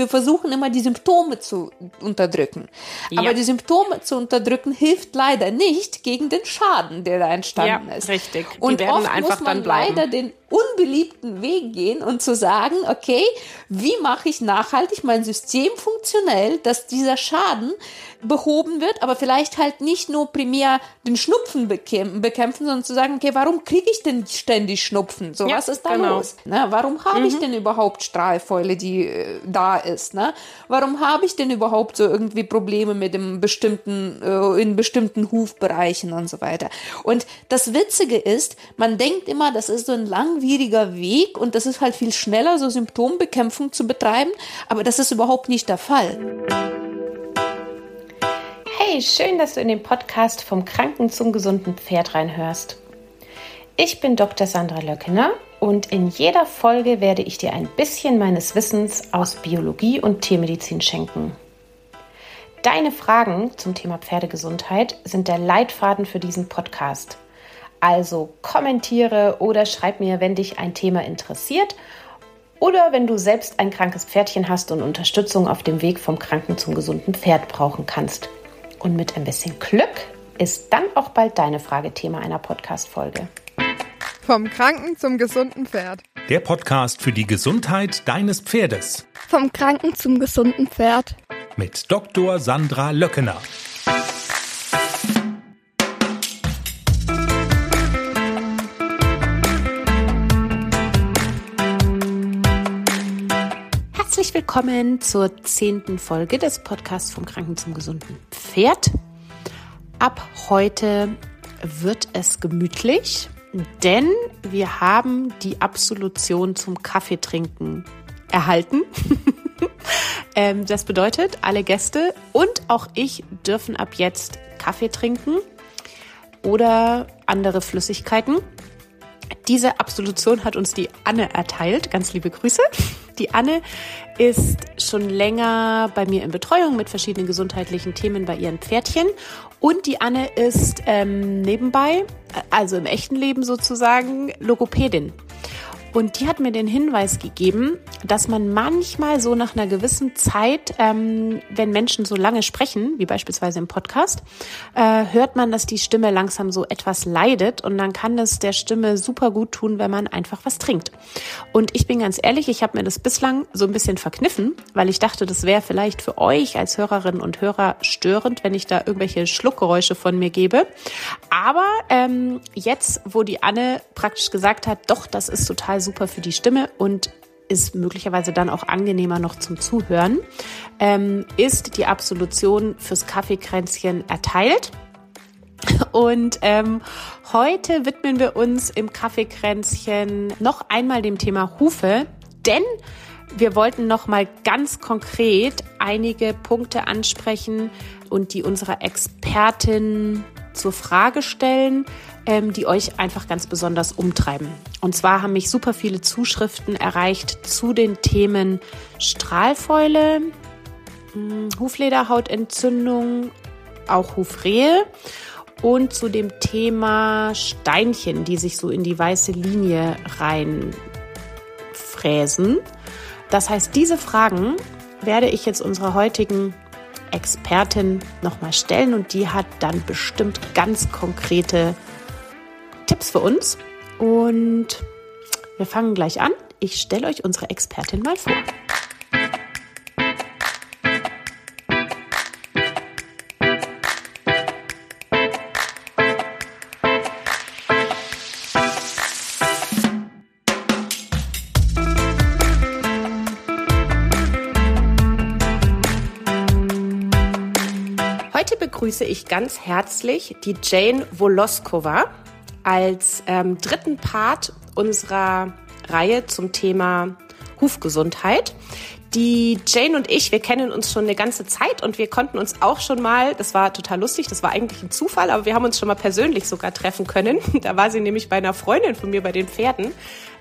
wir versuchen immer die Symptome zu unterdrücken. Ja. Aber die Symptome zu unterdrücken hilft leider nicht gegen den Schaden, der da entstanden ja, ist. Richtig. Die und oft muss man leider den unbeliebten Weg gehen und zu sagen, okay, wie mache ich nachhaltig mein System funktionell, dass dieser Schaden behoben wird, aber vielleicht halt nicht nur primär den Schnupfen bekämpfen, sondern zu sagen, okay, warum kriege ich denn ständig Schnupfen? So, ja, was ist da genau. los? Ne? Warum habe mhm. ich denn überhaupt Strahlfäule, die äh, da ist? Ne? Warum habe ich denn überhaupt so irgendwie Probleme mit dem bestimmten, äh, in bestimmten Hufbereichen und so weiter? Und das Witzige ist, man denkt immer, das ist so ein langwieriger Weg und das ist halt viel schneller, so Symptombekämpfung zu betreiben, aber das ist überhaupt nicht der Fall. Hey, schön, dass du in den Podcast vom Kranken zum gesunden Pferd reinhörst. Ich bin Dr. Sandra Löckener und in jeder Folge werde ich dir ein bisschen meines Wissens aus Biologie und Tiermedizin schenken. Deine Fragen zum Thema Pferdegesundheit sind der Leitfaden für diesen Podcast. Also kommentiere oder schreib mir, wenn dich ein Thema interessiert oder wenn du selbst ein krankes Pferdchen hast und Unterstützung auf dem Weg vom Kranken zum gesunden Pferd brauchen kannst. Und mit ein bisschen Glück ist dann auch bald deine Frage Thema einer Podcast-Folge. Vom Kranken zum gesunden Pferd. Der Podcast für die Gesundheit deines Pferdes. Vom Kranken zum gesunden Pferd. Mit Dr. Sandra Löckener. Herzlich willkommen zur zehnten Folge des Podcasts vom Kranken zum gesunden Pferd. Ab heute wird es gemütlich, denn wir haben die Absolution zum Kaffeetrinken erhalten. Ähm, das bedeutet, alle Gäste und auch ich dürfen ab jetzt Kaffee trinken oder andere Flüssigkeiten. Diese Absolution hat uns die Anne erteilt. Ganz liebe Grüße. Die Anne ist schon länger bei mir in Betreuung mit verschiedenen gesundheitlichen Themen bei ihren Pferdchen. Und die Anne ist ähm, nebenbei, also im echten Leben sozusagen, Logopädin. Und die hat mir den Hinweis gegeben, dass man manchmal so nach einer gewissen Zeit, ähm, wenn Menschen so lange sprechen, wie beispielsweise im Podcast, äh, hört man, dass die Stimme langsam so etwas leidet und dann kann es der Stimme super gut tun, wenn man einfach was trinkt. Und ich bin ganz ehrlich, ich habe mir das bislang so ein bisschen verkniffen, weil ich dachte, das wäre vielleicht für euch als Hörerinnen und Hörer störend, wenn ich da irgendwelche Schluckgeräusche von mir gebe. Aber ähm, jetzt, wo die Anne praktisch gesagt hat, doch, das ist total super für die Stimme und ist möglicherweise dann auch angenehmer noch zum Zuhören, ähm, ist die Absolution fürs Kaffeekränzchen erteilt. Und ähm, heute widmen wir uns im Kaffeekränzchen noch einmal dem Thema Hufe, denn wir wollten noch mal ganz konkret einige Punkte ansprechen und die unserer Expertin zur Frage stellen, ähm, die euch einfach ganz besonders umtreiben. Und zwar haben mich super viele Zuschriften erreicht zu den Themen Strahlfäule, hm, Huflederhautentzündung, auch Hufrehe und zu dem Thema Steinchen, die sich so in die weiße Linie reinfräsen. Das heißt, diese Fragen werde ich jetzt unserer heutigen Expertin nochmal stellen und die hat dann bestimmt ganz konkrete Tipps für uns. Und wir fangen gleich an. Ich stelle euch unsere Expertin mal vor. Heute begrüße ich ganz herzlich die Jane Woloskova als ähm, dritten Part unserer Reihe zum Thema Hufgesundheit. Die Jane und ich, wir kennen uns schon eine ganze Zeit und wir konnten uns auch schon mal, das war total lustig, das war eigentlich ein Zufall, aber wir haben uns schon mal persönlich sogar treffen können. Da war sie nämlich bei einer Freundin von mir bei den Pferden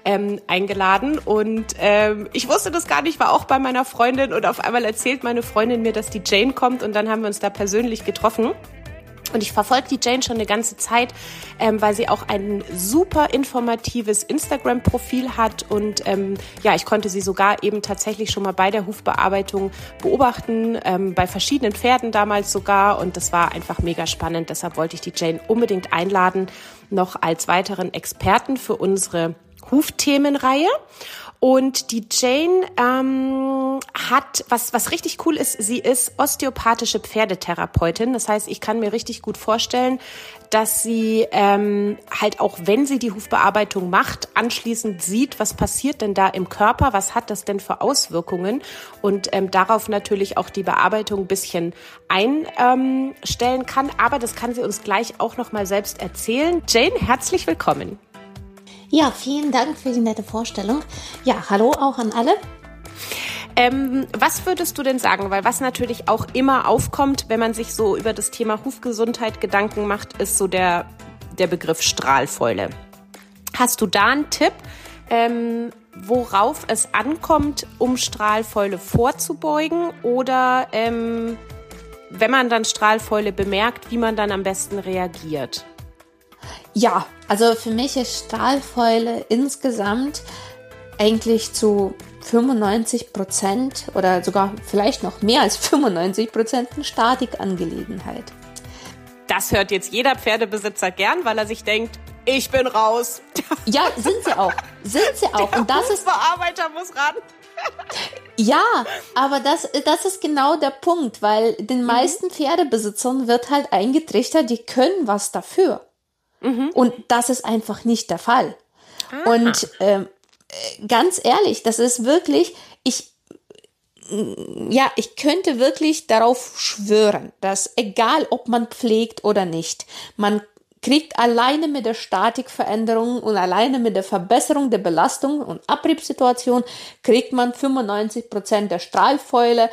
ähm, eingeladen und ähm, ich wusste das gar nicht, war auch bei meiner Freundin und auf einmal erzählt meine Freundin mir, dass die Jane kommt und dann haben wir uns da persönlich getroffen. Und ich verfolge die Jane schon eine ganze Zeit, ähm, weil sie auch ein super informatives Instagram-Profil hat. Und ähm, ja, ich konnte sie sogar eben tatsächlich schon mal bei der Hufbearbeitung beobachten, ähm, bei verschiedenen Pferden damals sogar. Und das war einfach mega spannend. Deshalb wollte ich die Jane unbedingt einladen, noch als weiteren Experten für unsere Hufthemenreihe. Und die Jane ähm, hat, was, was richtig cool ist, sie ist osteopathische Pferdetherapeutin. Das heißt, ich kann mir richtig gut vorstellen, dass sie ähm, halt auch, wenn sie die Hufbearbeitung macht, anschließend sieht, was passiert denn da im Körper, was hat das denn für Auswirkungen und ähm, darauf natürlich auch die Bearbeitung ein bisschen einstellen ähm, kann. Aber das kann sie uns gleich auch nochmal selbst erzählen. Jane, herzlich willkommen. Ja, vielen Dank für die nette Vorstellung. Ja, hallo auch an alle. Ähm, was würdest du denn sagen? Weil was natürlich auch immer aufkommt, wenn man sich so über das Thema Hufgesundheit Gedanken macht, ist so der, der Begriff Strahlfäule. Hast du da einen Tipp, ähm, worauf es ankommt, um Strahlfäule vorzubeugen? Oder ähm, wenn man dann Strahlfäule bemerkt, wie man dann am besten reagiert? Ja, also für mich ist Stahlfäule insgesamt eigentlich zu 95 Prozent oder sogar vielleicht noch mehr als 95 Prozent eine Statikangelegenheit. Das hört jetzt jeder Pferdebesitzer gern, weil er sich denkt, ich bin raus. Ja, sind sie auch. Sind sie auch. Der und das ist Bearbeiter muss ran. Ja, aber das, das ist genau der Punkt, weil den mhm. meisten Pferdebesitzern wird halt eingetrichtert, die können was dafür. Mhm. Und das ist einfach nicht der Fall. Ah. Und ähm, ganz ehrlich, das ist wirklich, ich, ja, ich könnte wirklich darauf schwören, dass egal ob man pflegt oder nicht, man kriegt alleine mit der Statikveränderung und alleine mit der Verbesserung der Belastung und Abriebssituation, kriegt man 95 Prozent der Strahlfäule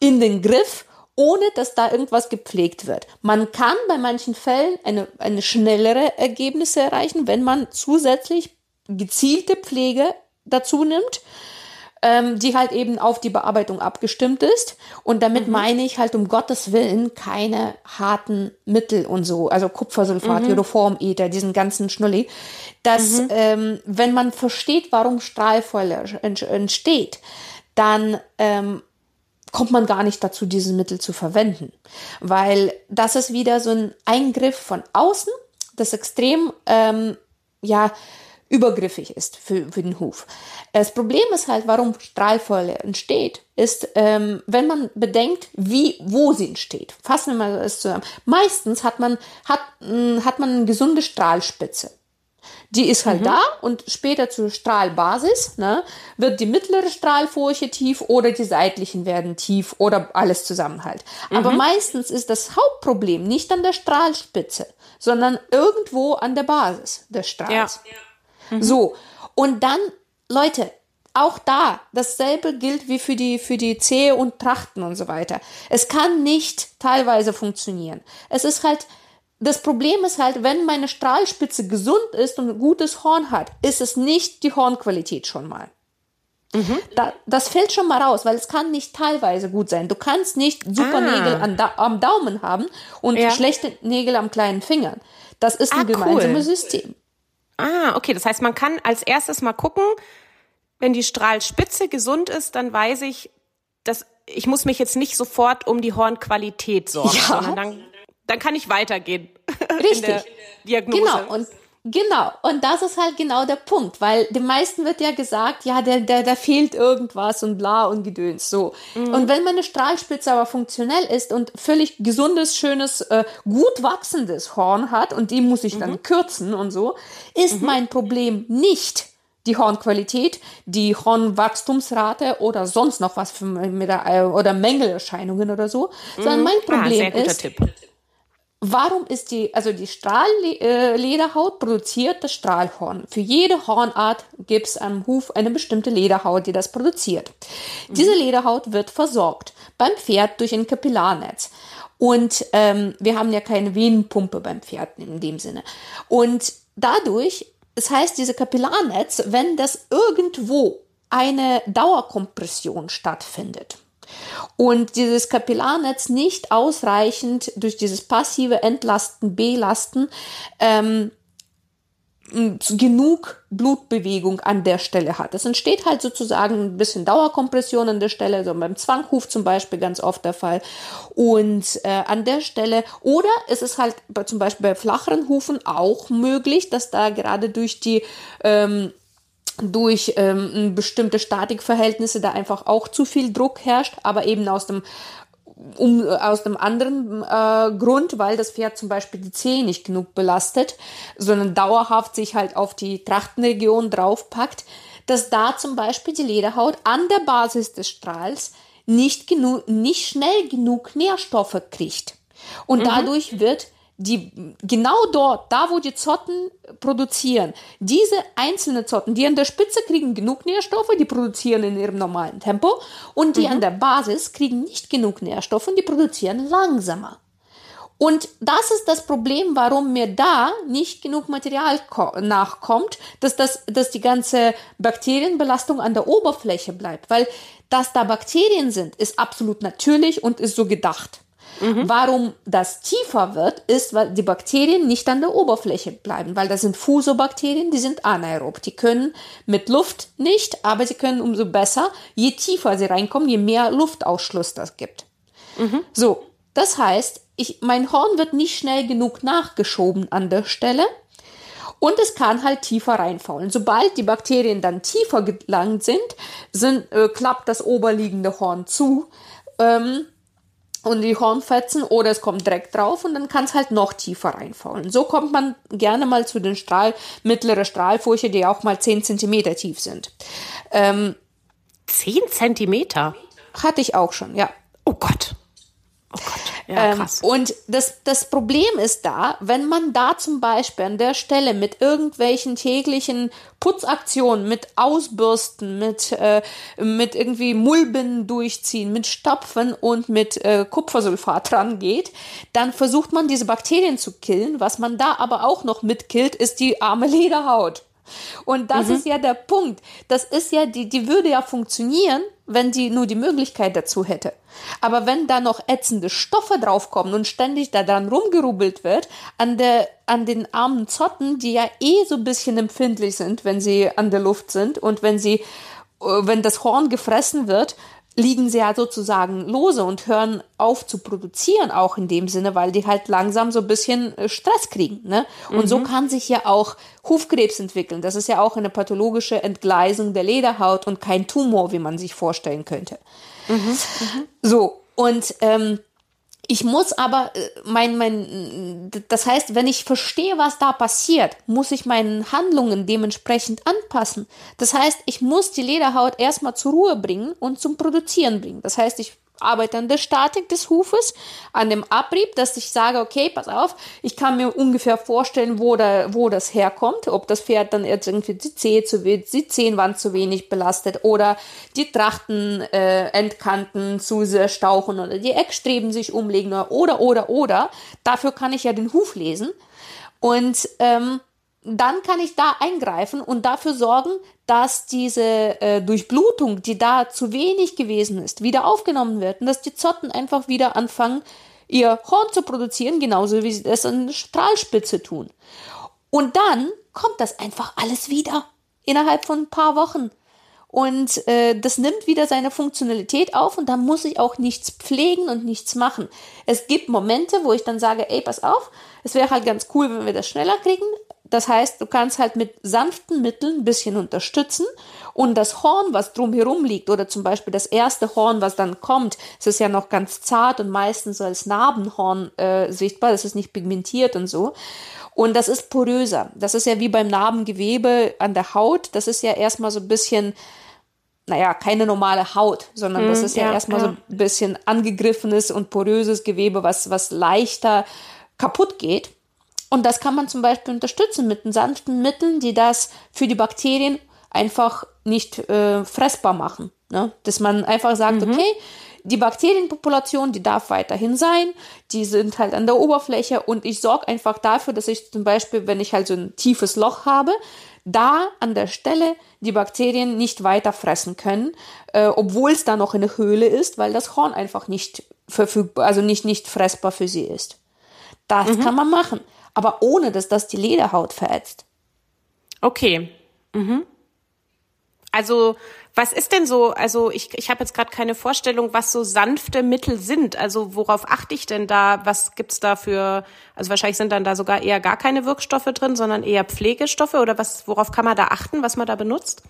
in den Griff ohne dass da irgendwas gepflegt wird. Man kann bei manchen Fällen eine, eine schnellere Ergebnisse erreichen, wenn man zusätzlich gezielte Pflege dazu nimmt, ähm, die halt eben auf die Bearbeitung abgestimmt ist. Und damit mhm. meine ich halt um Gottes Willen keine harten Mittel und so, also Kupfersulfat, mhm. Iodoformether, diesen ganzen Schnulli, dass mhm. ähm, wenn man versteht, warum Strahlfäule entsteht, dann ähm, kommt man gar nicht dazu, dieses Mittel zu verwenden. Weil das ist wieder so ein Eingriff von außen, das extrem, ähm, ja, übergriffig ist für, für den Huf. Das Problem ist halt, warum Strahlfäule entsteht, ist, ähm, wenn man bedenkt, wie, wo sie entsteht. Fassen wir mal das zusammen. Meistens hat man, hat, mh, hat man eine gesunde Strahlspitze. Die ist halt mhm. da und später zur Strahlbasis ne, wird die mittlere Strahlfurche tief oder die seitlichen werden tief oder alles zusammen halt. Mhm. Aber meistens ist das Hauptproblem nicht an der Strahlspitze, sondern irgendwo an der Basis des Strahls. Ja. Mhm. So, und dann, Leute, auch da, dasselbe gilt wie für die, für die Zehe und Trachten und so weiter. Es kann nicht teilweise funktionieren. Es ist halt, das Problem ist halt, wenn meine Strahlspitze gesund ist und ein gutes Horn hat, ist es nicht die Hornqualität schon mal. Mhm. Da, das fällt schon mal raus, weil es kann nicht teilweise gut sein. Du kannst nicht super ah. Nägel an, am Daumen haben und ja. schlechte Nägel am kleinen Fingern. Das ist ein ah, gemeinsames cool. System. Ah, okay. Das heißt, man kann als erstes mal gucken, wenn die Strahlspitze gesund ist, dann weiß ich, dass ich muss mich jetzt nicht sofort um die Hornqualität sorgen, ja. sondern dann dann kann ich weitergehen. Richtig. Diagnose. Genau. Und Genau, und das ist halt genau der Punkt, weil den meisten wird ja gesagt, ja, der, der, der fehlt irgendwas und bla und gedöns, so. Mhm. Und wenn meine Strahlspitze aber funktionell ist und völlig gesundes, schönes, äh, gut wachsendes Horn hat und die muss ich dann mhm. kürzen und so, ist mhm. mein Problem nicht die Hornqualität, die Hornwachstumsrate oder sonst noch was für, mit der, äh, oder Mängelerscheinungen oder so, sondern mhm. mein ah, Problem ah, ist, Tipp Warum ist die, also die Strahllederhaut produziert das Strahlhorn. Für jede Hornart gibt es am Huf eine bestimmte Lederhaut, die das produziert. Mhm. Diese Lederhaut wird versorgt beim Pferd durch ein Kapillarnetz. Und ähm, wir haben ja keine Venenpumpe beim Pferd in dem Sinne. Und dadurch, das heißt, diese Kapillarnetz, wenn das irgendwo eine Dauerkompression stattfindet, und dieses Kapillarnetz nicht ausreichend durch dieses passive Entlasten, Belasten ähm, genug Blutbewegung an der Stelle hat. Es entsteht halt sozusagen ein bisschen Dauerkompression an der Stelle, so beim Zwanghuf zum Beispiel ganz oft der Fall. Und äh, an der Stelle, oder es ist halt bei, zum Beispiel bei flacheren Hufen auch möglich, dass da gerade durch die ähm, durch ähm, bestimmte Statikverhältnisse da einfach auch zu viel Druck herrscht, aber eben aus dem um, aus dem anderen äh, Grund, weil das Pferd zum Beispiel die Zehe nicht genug belastet, sondern dauerhaft sich halt auf die Trachtenregion draufpackt, dass da zum Beispiel die Lederhaut an der Basis des Strahls nicht genug, nicht schnell genug Nährstoffe kriegt. Und mhm. dadurch wird die genau dort, da wo die Zotten produzieren, diese einzelnen Zotten, die an der Spitze kriegen genug Nährstoffe, die produzieren in ihrem normalen Tempo und die mhm. an der Basis kriegen nicht genug Nährstoffe und die produzieren langsamer. Und das ist das Problem, warum mir da nicht genug Material nachkommt, dass, das, dass die ganze Bakterienbelastung an der Oberfläche bleibt. Weil dass da Bakterien sind, ist absolut natürlich und ist so gedacht. Mhm. Warum das tiefer wird, ist, weil die Bakterien nicht an der Oberfläche bleiben, weil das sind Fusobakterien, die sind anaerob. Die können mit Luft nicht, aber sie können umso besser, je tiefer sie reinkommen, je mehr Luftausschluss das gibt. Mhm. So, das heißt, ich, mein Horn wird nicht schnell genug nachgeschoben an der Stelle. Und es kann halt tiefer reinfallen. Sobald die Bakterien dann tiefer gelangt sind, sind äh, klappt das oberliegende Horn zu. Ähm, und die Hornfetzen oder es kommt Dreck drauf und dann kann es halt noch tiefer reinfallen. So kommt man gerne mal zu den Strahl, mittlere Strahlfurche, die auch mal 10 cm tief sind. Ähm, 10 Zentimeter? Hatte ich auch schon, ja. Oh Gott. Oh Gott. Ja, ähm, krass. Ähm, und das, das Problem ist da, wenn man da zum Beispiel an der Stelle mit irgendwelchen täglichen Putzaktionen, mit Ausbürsten, mit, äh, mit irgendwie Mullbinden durchziehen, mit Stopfen und mit äh, Kupfersulfat dran geht, dann versucht man diese Bakterien zu killen. Was man da aber auch noch mitkillt, ist die arme Lederhaut. Und das mhm. ist ja der Punkt. Das ist ja, die, die würde ja funktionieren, wenn sie nur die Möglichkeit dazu hätte. Aber wenn da noch ätzende Stoffe draufkommen und ständig da dran rumgerubbelt wird, an der, an den armen Zotten, die ja eh so ein bisschen empfindlich sind, wenn sie an der Luft sind und wenn sie, äh, wenn das Horn gefressen wird, liegen sie ja sozusagen lose und hören auf zu produzieren, auch in dem Sinne, weil die halt langsam so ein bisschen äh, Stress kriegen. Ne? Und mhm. so kann sich ja auch Hufkrebs entwickeln. Das ist ja auch eine pathologische Entgleisung der Lederhaut und kein Tumor, wie man sich vorstellen könnte. Mhm. Mhm. So, und ähm, ich muss aber äh, mein, mein, das heißt, wenn ich verstehe, was da passiert, muss ich meinen Handlungen dementsprechend anpassen. Das heißt, ich muss die Lederhaut erstmal zur Ruhe bringen und zum Produzieren bringen. Das heißt, ich arbeite an der Statik des Hufes, an dem Abrieb, dass ich sage, okay, pass auf, ich kann mir ungefähr vorstellen, wo, da, wo das herkommt, ob das Pferd dann jetzt irgendwie die Zehe zu die Zehenwand zu wenig belastet oder die Trachten äh, Endkanten zu sehr stauchen oder die Eckstreben sich umlegen oder, oder, oder. Dafür kann ich ja den Huf lesen. Und ähm, dann kann ich da eingreifen und dafür sorgen, dass diese äh, Durchblutung, die da zu wenig gewesen ist, wieder aufgenommen wird und dass die Zotten einfach wieder anfangen, ihr Horn zu produzieren, genauso wie sie das an der Strahlspitze tun. Und dann kommt das einfach alles wieder innerhalb von ein paar Wochen. Und äh, das nimmt wieder seine Funktionalität auf und da muss ich auch nichts pflegen und nichts machen. Es gibt Momente, wo ich dann sage, ey, pass auf, es wäre halt ganz cool, wenn wir das schneller kriegen, das heißt, du kannst halt mit sanften Mitteln ein bisschen unterstützen und das Horn, was drumherum liegt, oder zum Beispiel das erste Horn, was dann kommt, es ist ja noch ganz zart und meistens so als Narbenhorn äh, sichtbar, das ist nicht pigmentiert und so. Und das ist poröser. Das ist ja wie beim Narbengewebe an der Haut. Das ist ja erstmal so ein bisschen, naja, keine normale Haut, sondern das hm, ist ja, ja erstmal ja. so ein bisschen angegriffenes und poröses Gewebe, was, was leichter kaputt geht. Und das kann man zum Beispiel unterstützen mit sanften Mitteln, die das für die Bakterien einfach nicht äh, fressbar machen. Ne? Dass man einfach sagt, mhm. okay, die Bakterienpopulation, die darf weiterhin sein, die sind halt an der Oberfläche und ich sorge einfach dafür, dass ich zum Beispiel, wenn ich halt so ein tiefes Loch habe, da an der Stelle die Bakterien nicht weiter fressen können, äh, obwohl es da noch eine Höhle ist, weil das Horn einfach nicht verfügbar, also nicht, nicht fressbar für sie ist. Das mhm. kann man machen, aber ohne, dass das die Lederhaut verätzt. Okay. Mhm. Also was ist denn so, also ich, ich habe jetzt gerade keine Vorstellung, was so sanfte Mittel sind. Also worauf achte ich denn da? Was gibt's da für, also wahrscheinlich sind dann da sogar eher gar keine Wirkstoffe drin, sondern eher Pflegestoffe oder was, worauf kann man da achten, was man da benutzt?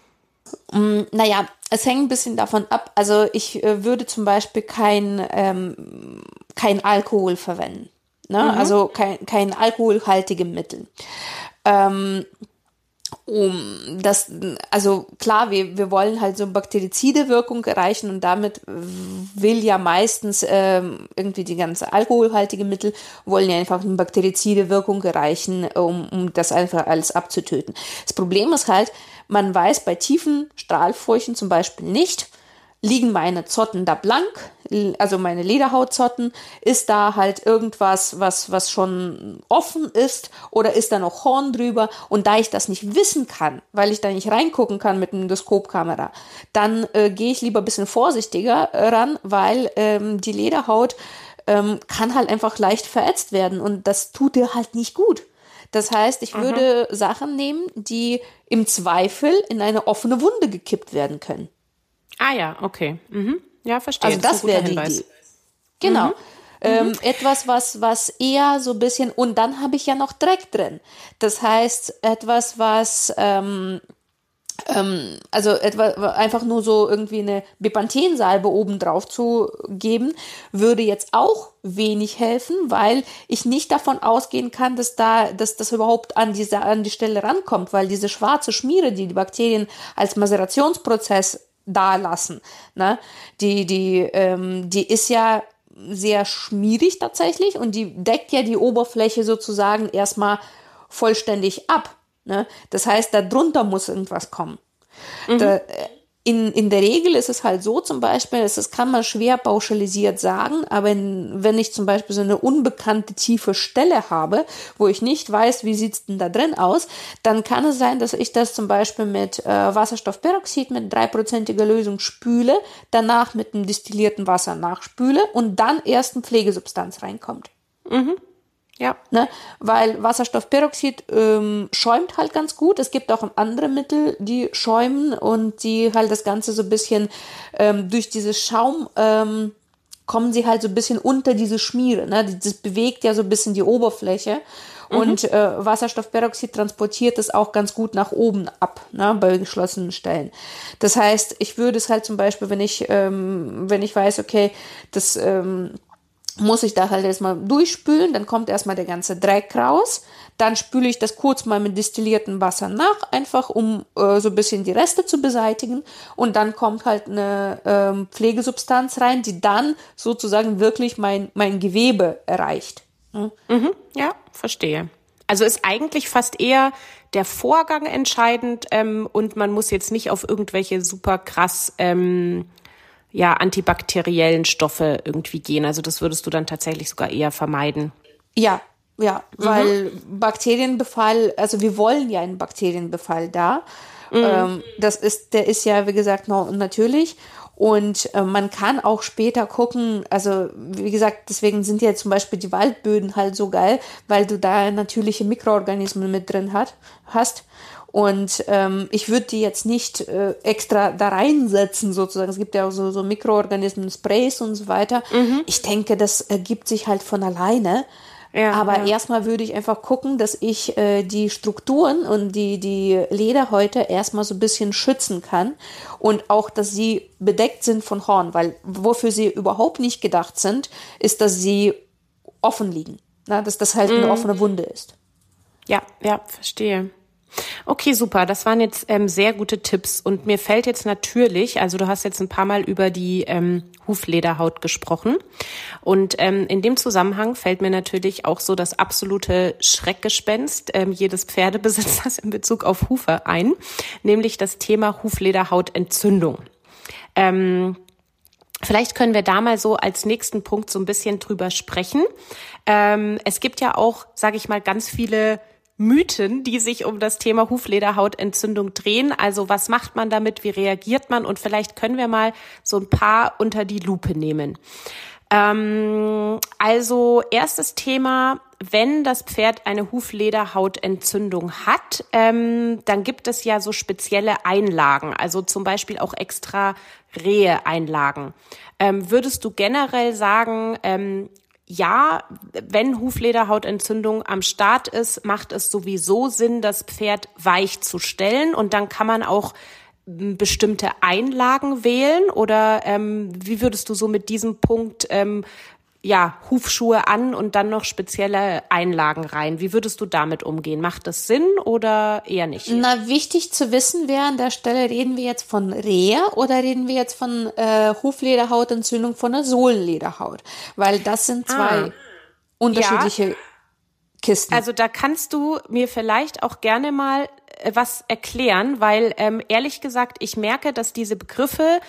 Mm, naja, es hängt ein bisschen davon ab. Also ich äh, würde zum Beispiel kein, ähm, kein Alkohol verwenden. Ne? Mhm. Also kein, kein alkoholhaltige Mittel. Ähm, um das, also klar, wir, wir wollen halt so bakterizide Wirkung erreichen und damit will ja meistens ähm, irgendwie die ganze alkoholhaltige Mittel wollen ja einfach eine bakterizide Wirkung erreichen, um, um das einfach alles abzutöten. Das Problem ist halt, man weiß bei tiefen Strahlfurchen zum Beispiel nicht, liegen meine Zotten da blank, also meine Lederhautzotten, ist da halt irgendwas, was, was schon offen ist oder ist da noch Horn drüber und da ich das nicht wissen kann, weil ich da nicht reingucken kann mit einer Endoskopkamera, dann äh, gehe ich lieber ein bisschen vorsichtiger ran, weil ähm, die Lederhaut ähm, kann halt einfach leicht verätzt werden und das tut dir halt nicht gut. Das heißt, ich würde Sachen nehmen, die im Zweifel in eine offene Wunde gekippt werden können. Ah ja, okay. Mhm. Ja, verstehe. Also das, das wäre die Idee. Genau. Mhm. Ähm, mhm. etwas, was, was eher so ein bisschen, und dann habe ich ja noch Dreck drin. Das heißt, etwas, was, ähm, ähm, also etwa, einfach nur so irgendwie eine Bepanthensalbe oben drauf zu geben, würde jetzt auch wenig helfen, weil ich nicht davon ausgehen kann, dass da, dass das überhaupt an diese, an die Stelle rankommt, weil diese schwarze Schmiere, die die Bakterien als Maserationsprozess da lassen. Ne? Die, die, ähm, die ist ja sehr schmierig tatsächlich und die deckt ja die Oberfläche sozusagen erstmal vollständig ab. Ne? Das heißt, darunter muss irgendwas kommen. Mhm. Da, äh, in, in der Regel ist es halt so zum Beispiel, das kann man schwer pauschalisiert sagen, aber in, wenn ich zum Beispiel so eine unbekannte tiefe Stelle habe, wo ich nicht weiß, wie sieht's denn da drin aus, dann kann es sein, dass ich das zum Beispiel mit äh, Wasserstoffperoxid mit dreiprozentiger Lösung spüle, danach mit einem destillierten Wasser nachspüle und dann erst eine Pflegesubstanz reinkommt. Mhm. Ja. Ne? Weil Wasserstoffperoxid ähm, schäumt halt ganz gut. Es gibt auch andere Mittel, die schäumen und die halt das Ganze so ein bisschen ähm, durch dieses Schaum ähm, kommen sie halt so ein bisschen unter diese Schmiere. Ne? Das bewegt ja so ein bisschen die Oberfläche. Mhm. Und äh, Wasserstoffperoxid transportiert es auch ganz gut nach oben ab, ne, bei geschlossenen Stellen. Das heißt, ich würde es halt zum Beispiel, wenn ich, ähm, wenn ich weiß, okay, das ähm, muss ich da halt erstmal durchspülen, dann kommt erstmal der ganze Dreck raus, dann spüle ich das kurz mal mit destilliertem Wasser nach, einfach um äh, so ein bisschen die Reste zu beseitigen und dann kommt halt eine ähm, Pflegesubstanz rein, die dann sozusagen wirklich mein, mein Gewebe erreicht. Mhm. Mhm, ja, verstehe. Also ist eigentlich fast eher der Vorgang entscheidend ähm, und man muss jetzt nicht auf irgendwelche super krass ähm, ja, antibakteriellen Stoffe irgendwie gehen. Also das würdest du dann tatsächlich sogar eher vermeiden. Ja, ja, mhm. weil Bakterienbefall, also wir wollen ja einen Bakterienbefall da. Mhm. Ähm, das ist, der ist ja, wie gesagt, natürlich. Und äh, man kann auch später gucken, also wie gesagt, deswegen sind ja zum Beispiel die Waldböden halt so geil, weil du da natürliche Mikroorganismen mit drin hat, hast. Und ähm, ich würde die jetzt nicht äh, extra da reinsetzen, sozusagen. Es gibt ja auch so, so Mikroorganismen, Sprays und so weiter. Mhm. Ich denke, das ergibt sich halt von alleine. Ja, Aber ja. erstmal würde ich einfach gucken, dass ich äh, die Strukturen und die, die Lederhäute erstmal so ein bisschen schützen kann und auch, dass sie bedeckt sind von Horn, weil wofür sie überhaupt nicht gedacht sind, ist, dass sie offen liegen. Na, dass das halt mhm. eine offene Wunde ist. Ja, ja, verstehe. Okay, super. Das waren jetzt ähm, sehr gute Tipps. Und mir fällt jetzt natürlich, also du hast jetzt ein paar Mal über die ähm, Huflederhaut gesprochen. Und ähm, in dem Zusammenhang fällt mir natürlich auch so das absolute Schreckgespenst ähm, jedes Pferdebesitzers in Bezug auf Hufe ein, nämlich das Thema Huflederhautentzündung. Ähm, Vielleicht können wir da mal so als nächsten Punkt so ein bisschen drüber sprechen. Ähm, es gibt ja auch, sage ich mal, ganz viele Mythen, die sich um das Thema Huflederhautentzündung drehen. Also was macht man damit? Wie reagiert man? Und vielleicht können wir mal so ein paar unter die Lupe nehmen. Ähm, also erstes Thema, wenn das Pferd eine Huflederhautentzündung hat, ähm, dann gibt es ja so spezielle Einlagen, also zum Beispiel auch extra Rehe-Einlagen. Ähm, würdest du generell sagen, ähm, ja, wenn Huflederhautentzündung am Start ist, macht es sowieso Sinn, das Pferd weich zu stellen. Und dann kann man auch bestimmte Einlagen wählen. Oder ähm, wie würdest du so mit diesem Punkt ähm, ja Hufschuhe an und dann noch spezielle Einlagen rein? Wie würdest du damit umgehen? Macht das Sinn oder eher nicht? Na, wichtig zu wissen wäre an der Stelle, reden wir jetzt von Rehe oder reden wir jetzt von äh, Huflederhautentzündung von der Sohlenlederhaut? Weil das sind zwei ah. unterschiedliche ja. Kisten. Also da kannst du mir vielleicht auch gerne mal äh, was erklären, weil ähm, ehrlich gesagt, ich merke, dass diese Begriffe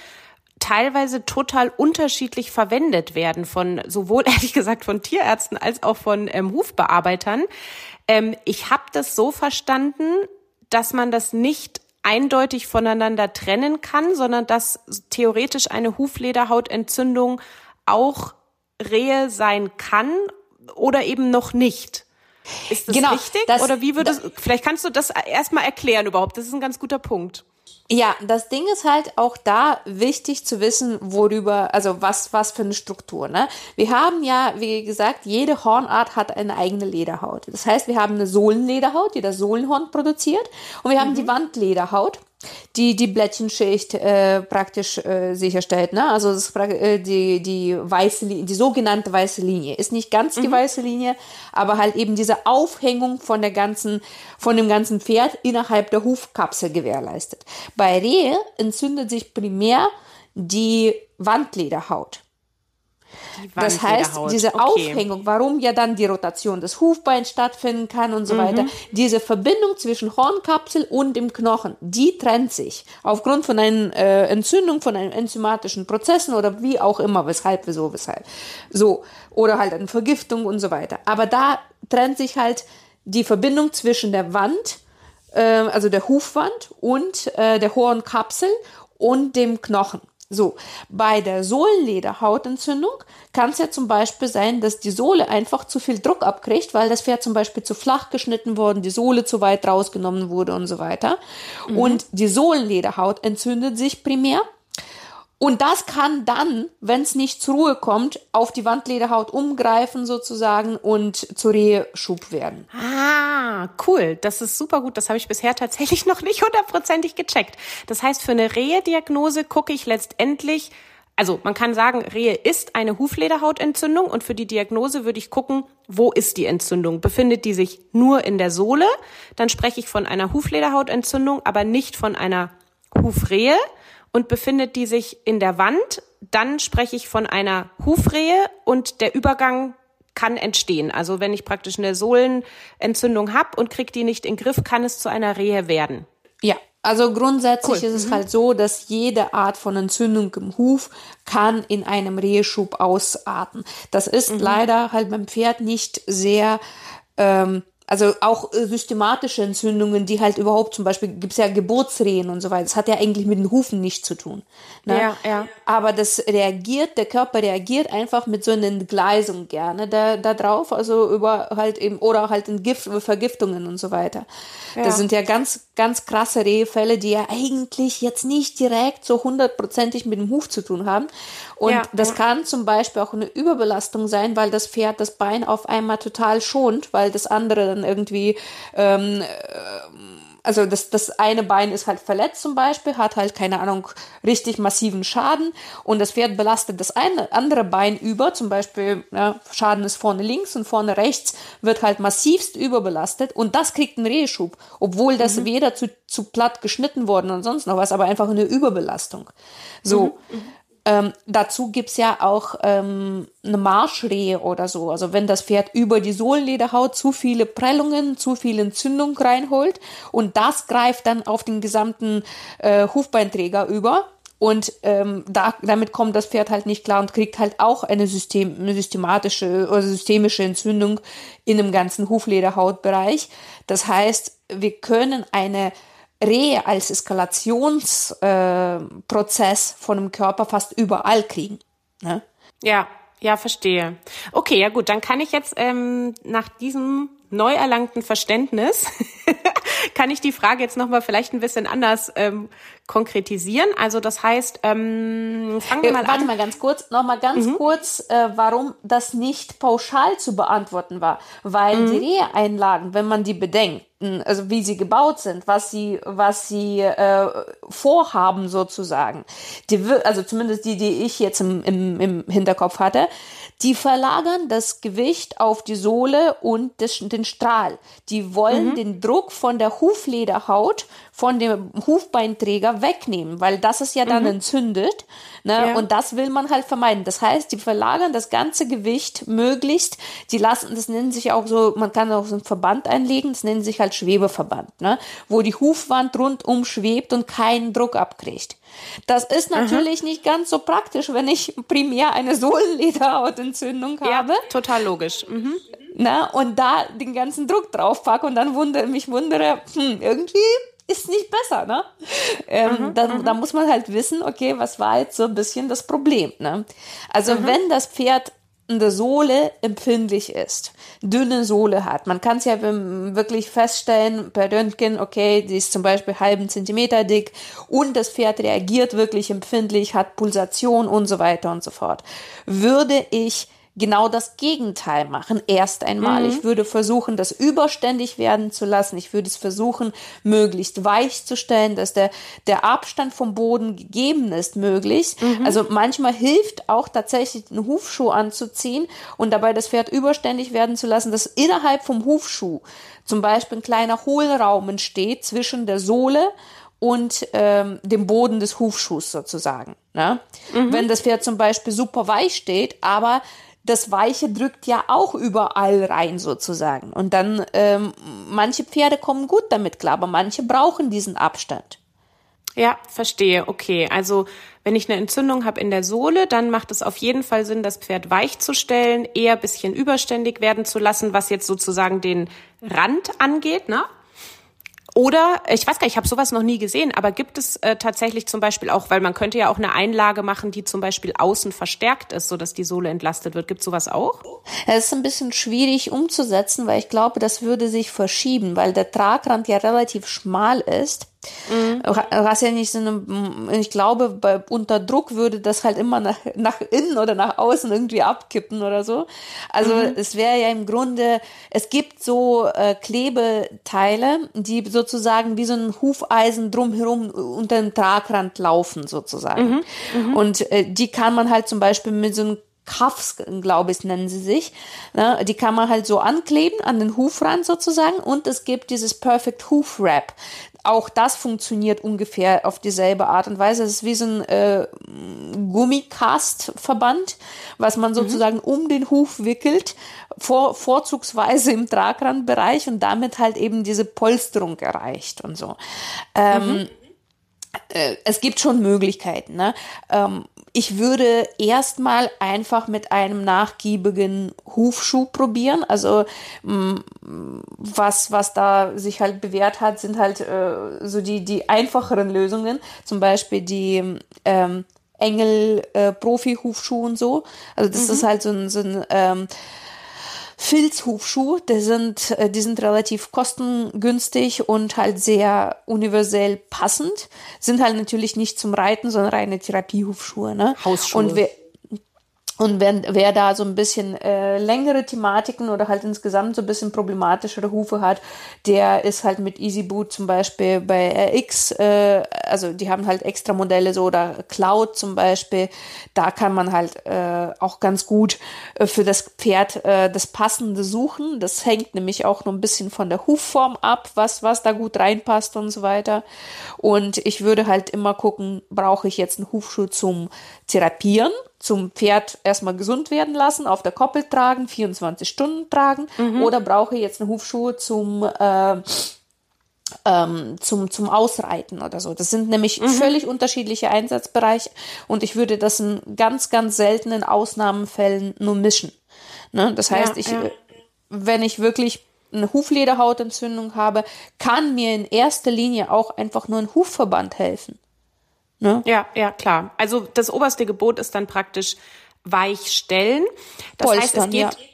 teilweise total unterschiedlich verwendet werden von sowohl ehrlich gesagt von Tierärzten als auch von ähm, Hufbearbeitern. Ähm, ich habe das so verstanden, dass man das nicht eindeutig voneinander trennen kann, sondern dass theoretisch eine Huflederhautentzündung auch Rehe sein kann oder eben noch nicht. Ist das genau, richtig? Das, Oder wie würdest das, vielleicht kannst du das erstmal erklären überhaupt? Das ist ein ganz guter Punkt. Ja, das Ding ist halt auch da wichtig zu wissen, worüber, also was, was für eine Struktur, ne? Wir haben ja, wie gesagt, jede Hornart hat eine eigene Lederhaut. Das heißt, wir haben eine Sohlenlederhaut, die das Sohlenhorn produziert, und wir haben mhm. die Wandlederhaut die die Blättchenschicht äh, praktisch äh, sicherstellt. Ne? Also das, äh, die, die weiße die sogenannte weiße Linie. Ist nicht ganz die mhm. weiße Linie, aber halt eben diese Aufhängung von der ganzen, von dem ganzen Pferd innerhalb der Hufkapsel gewährleistet. Bei Rehe entzündet sich primär die Wandlederhaut. Das heißt, diese okay. Aufhängung, warum ja dann die Rotation des Hufbeins stattfinden kann und so mhm. weiter, diese Verbindung zwischen Hornkapsel und dem Knochen, die trennt sich aufgrund von einer äh, Entzündung, von einem enzymatischen Prozessen oder wie auch immer, weshalb, wieso, weshalb. So, oder halt eine Vergiftung und so weiter. Aber da trennt sich halt die Verbindung zwischen der Wand, äh, also der Hufwand und äh, der Hornkapsel und dem Knochen. So, bei der Sohlenlederhautentzündung kann es ja zum Beispiel sein, dass die Sohle einfach zu viel Druck abkriegt, weil das Pferd zum Beispiel zu flach geschnitten wurde, die Sohle zu weit rausgenommen wurde und so weiter. Mhm. Und die Sohlenlederhaut entzündet sich primär und das kann dann, wenn es nicht zur Ruhe kommt, auf die Wandlederhaut umgreifen sozusagen und zur Rehschub werden. Ah, cool. Das ist super gut. Das habe ich bisher tatsächlich noch nicht hundertprozentig gecheckt. Das heißt, für eine Rehe-Diagnose gucke ich letztendlich, also man kann sagen, Rehe ist eine Huflederhautentzündung und für die Diagnose würde ich gucken, wo ist die Entzündung? Befindet die sich nur in der Sohle? Dann spreche ich von einer Huflederhautentzündung, aber nicht von einer Hufrehe und befindet die sich in der Wand, dann spreche ich von einer Hufrehe und der Übergang kann entstehen. Also wenn ich praktisch eine Sohlenentzündung habe und kriege die nicht in den Griff, kann es zu einer Rehe werden. Ja, also grundsätzlich cool. ist es mhm. halt so, dass jede Art von Entzündung im Huf kann in einem Reheschub ausarten. Das ist mhm. leider halt beim Pferd nicht sehr ähm, also auch äh, systematische Entzündungen, die halt überhaupt zum Beispiel gibt's ja Geburtsrehen und so weiter. Das hat ja eigentlich mit den Hufen nichts zu tun. Ne? Ja, ja. Aber das reagiert, der Körper reagiert einfach mit so einer Entgleisung gerne da, da drauf, also über halt eben, oder halt in Gift, Vergiftungen und so weiter. Ja. Das sind ja ganz, ganz krasse Rehfälle, die ja eigentlich jetzt nicht direkt so hundertprozentig mit dem Huf zu tun haben. Und ja, das ja. kann zum Beispiel auch eine Überbelastung sein, weil das Pferd das Bein auf einmal total schont, weil das andere dann irgendwie ähm, äh, also das, das eine Bein ist halt verletzt zum Beispiel, hat halt, keine Ahnung, richtig massiven Schaden und das Pferd belastet das eine andere Bein über, zum Beispiel ja, Schaden ist vorne links und vorne rechts, wird halt massivst überbelastet und das kriegt einen Rehschub, obwohl das mhm. weder zu, zu platt geschnitten worden und sonst noch was, aber einfach eine Überbelastung. So. Mhm. mhm. Ähm, dazu gibt's ja auch ähm, eine Marschrehe oder so. Also wenn das Pferd über die Sohlenlederhaut zu viele Prellungen, zu viel Entzündung reinholt und das greift dann auf den gesamten äh, Hufbeinträger über Und ähm, da, damit kommt das Pferd halt nicht klar und kriegt halt auch eine, System, eine systematische oder systemische Entzündung in dem ganzen Huflederhautbereich. Das heißt, wir können eine Rehe als Eskalationsprozess äh, von dem Körper fast überall kriegen. Ne? Ja, ja, verstehe. Okay, ja gut, dann kann ich jetzt ähm, nach diesem neu erlangten Verständnis kann ich die Frage jetzt nochmal vielleicht ein bisschen anders ähm, konkretisieren. Also das heißt, ähm, fangen wir äh, mal äh, warte an. mal ganz kurz, nochmal ganz mhm. kurz, äh, warum das nicht pauschal zu beantworten war. Weil mhm. die Rehe-Einlagen, wenn man die bedenkt, also wie sie gebaut sind, was sie, was sie äh, vorhaben sozusagen, die, also zumindest die, die ich jetzt im, im, im Hinterkopf hatte, die verlagern das Gewicht auf die Sohle und des, den Strahl. Die wollen mhm. den Druck von der Huflederhaut, von dem Hufbeinträger wegnehmen, weil das ist ja dann mhm. entzündet. Ne? Ja. Und das will man halt vermeiden. Das heißt, die verlagern das ganze Gewicht möglichst, die lassen, das nennen sich auch so, man kann auch so einen Verband einlegen, das nennen sich halt Schwebeverband, ne? wo die Hufwand rundum schwebt und keinen Druck abkriegt. Das ist natürlich Aha. nicht ganz so praktisch, wenn ich primär eine Sohlenlederhautentzündung habe. Ja, total logisch. Mhm. Na, und da den ganzen Druck drauf packe und dann wundere, mich wundere, hm, irgendwie ist nicht besser, ne? Ähm, mhm, da, mhm. da muss man halt wissen, okay, was war jetzt so ein bisschen das Problem, ne? Also mhm. wenn das Pferd in der Sohle empfindlich ist, dünne Sohle hat. Man kann es ja wirklich feststellen bei Röntgen, okay, die ist zum Beispiel halben Zentimeter dick und das Pferd reagiert wirklich empfindlich, hat Pulsation und so weiter und so fort. Würde ich genau das Gegenteil machen. Erst einmal, mhm. ich würde versuchen, das überständig werden zu lassen. Ich würde es versuchen, möglichst weich zu stellen, dass der, der Abstand vom Boden gegeben ist, möglichst. Mhm. Also manchmal hilft auch tatsächlich einen Hufschuh anzuziehen und dabei das Pferd überständig werden zu lassen, dass innerhalb vom Hufschuh zum Beispiel ein kleiner Hohlraum entsteht zwischen der Sohle und ähm, dem Boden des Hufschuhs sozusagen. Ne? Mhm. Wenn das Pferd zum Beispiel super weich steht, aber das Weiche drückt ja auch überall rein sozusagen. Und dann, ähm, manche Pferde kommen gut damit klar, aber manche brauchen diesen Abstand. Ja, verstehe. Okay, also wenn ich eine Entzündung habe in der Sohle, dann macht es auf jeden Fall Sinn, das Pferd weich zu stellen, eher bisschen überständig werden zu lassen, was jetzt sozusagen den Rand angeht, ne? Oder, ich weiß gar nicht, ich habe sowas noch nie gesehen, aber gibt es äh, tatsächlich zum Beispiel auch, weil man könnte ja auch eine Einlage machen, die zum Beispiel außen verstärkt ist, sodass die Sohle entlastet wird. Gibt sowas auch? Es ist ein bisschen schwierig umzusetzen, weil ich glaube, das würde sich verschieben, weil der Tragrand ja relativ schmal ist. Mhm. Du hast ja nicht so eine, ich glaube, bei, unter Druck würde das halt immer nach, nach innen oder nach außen irgendwie abkippen oder so. Also mhm. es wäre ja im Grunde, es gibt so äh, Klebeteile, die sozusagen wie so ein Hufeisen drumherum unter dem Tragrand laufen sozusagen. Mhm. mhm. Und äh, die kann man halt zum Beispiel mit so einem Cuffs, glaube ich, nennen sie sich. Ne? Die kann man halt so ankleben an den Hufrand sozusagen und es gibt dieses Perfect Hoof Wrap auch das funktioniert ungefähr auf dieselbe Art und Weise. Es ist wie so ein äh, Gummikastverband, was man mhm. sozusagen mhm. um den Huf wickelt, vor, vorzugsweise im Tragrandbereich und damit halt eben diese Polsterung erreicht und so. Ähm, mhm. äh, es gibt schon Möglichkeiten. Ne? Ähm, ich würde erstmal einfach mit einem nachgiebigen Hufschuh probieren. Also mm, was, was da sich halt bewährt hat, sind halt äh, so die, die einfacheren Lösungen. Zum Beispiel die ähm, Engel äh, und so. Also das mhm. ist halt so ein, so ein ähm, Filzhufschuh, die sind, äh, die sind relativ kostengünstig und halt sehr universell passend. Sind halt natürlich nicht zum Reiten, sondern reine Therapiehufschuhe. Ne? Hausschuhe. Und wer, und wenn, wer da so ein bisschen äh, längere Thematiken oder halt insgesamt so ein bisschen problematischere Hufe hat, der ist halt mit Easy Boot zum Beispiel bei RX, äh, also die haben halt extra Modelle so oder Cloud zum Beispiel, da kann man halt äh, auch ganz gut äh, für das Pferd äh, das Passende suchen. Das hängt nämlich auch noch ein bisschen von der Hufform ab, was, was da gut reinpasst und so weiter. Und ich würde halt immer gucken, brauche ich jetzt einen Hufschuh zum Therapieren? Zum Pferd erstmal gesund werden lassen, auf der Koppel tragen, 24 Stunden tragen, mhm. oder brauche ich jetzt einen Hufschuh zum äh, ähm, zum, zum Ausreiten oder so. Das sind nämlich mhm. völlig unterschiedliche Einsatzbereiche und ich würde das in ganz, ganz seltenen Ausnahmenfällen nur mischen. Ne? Das heißt, ja, ich, ja. wenn ich wirklich eine Huflederhautentzündung habe, kann mir in erster Linie auch einfach nur ein Hufverband helfen. Ne? Ja, ja, klar. Also das oberste Gebot ist dann praktisch weichstellen. Das Polstern, heißt, es geht, ja.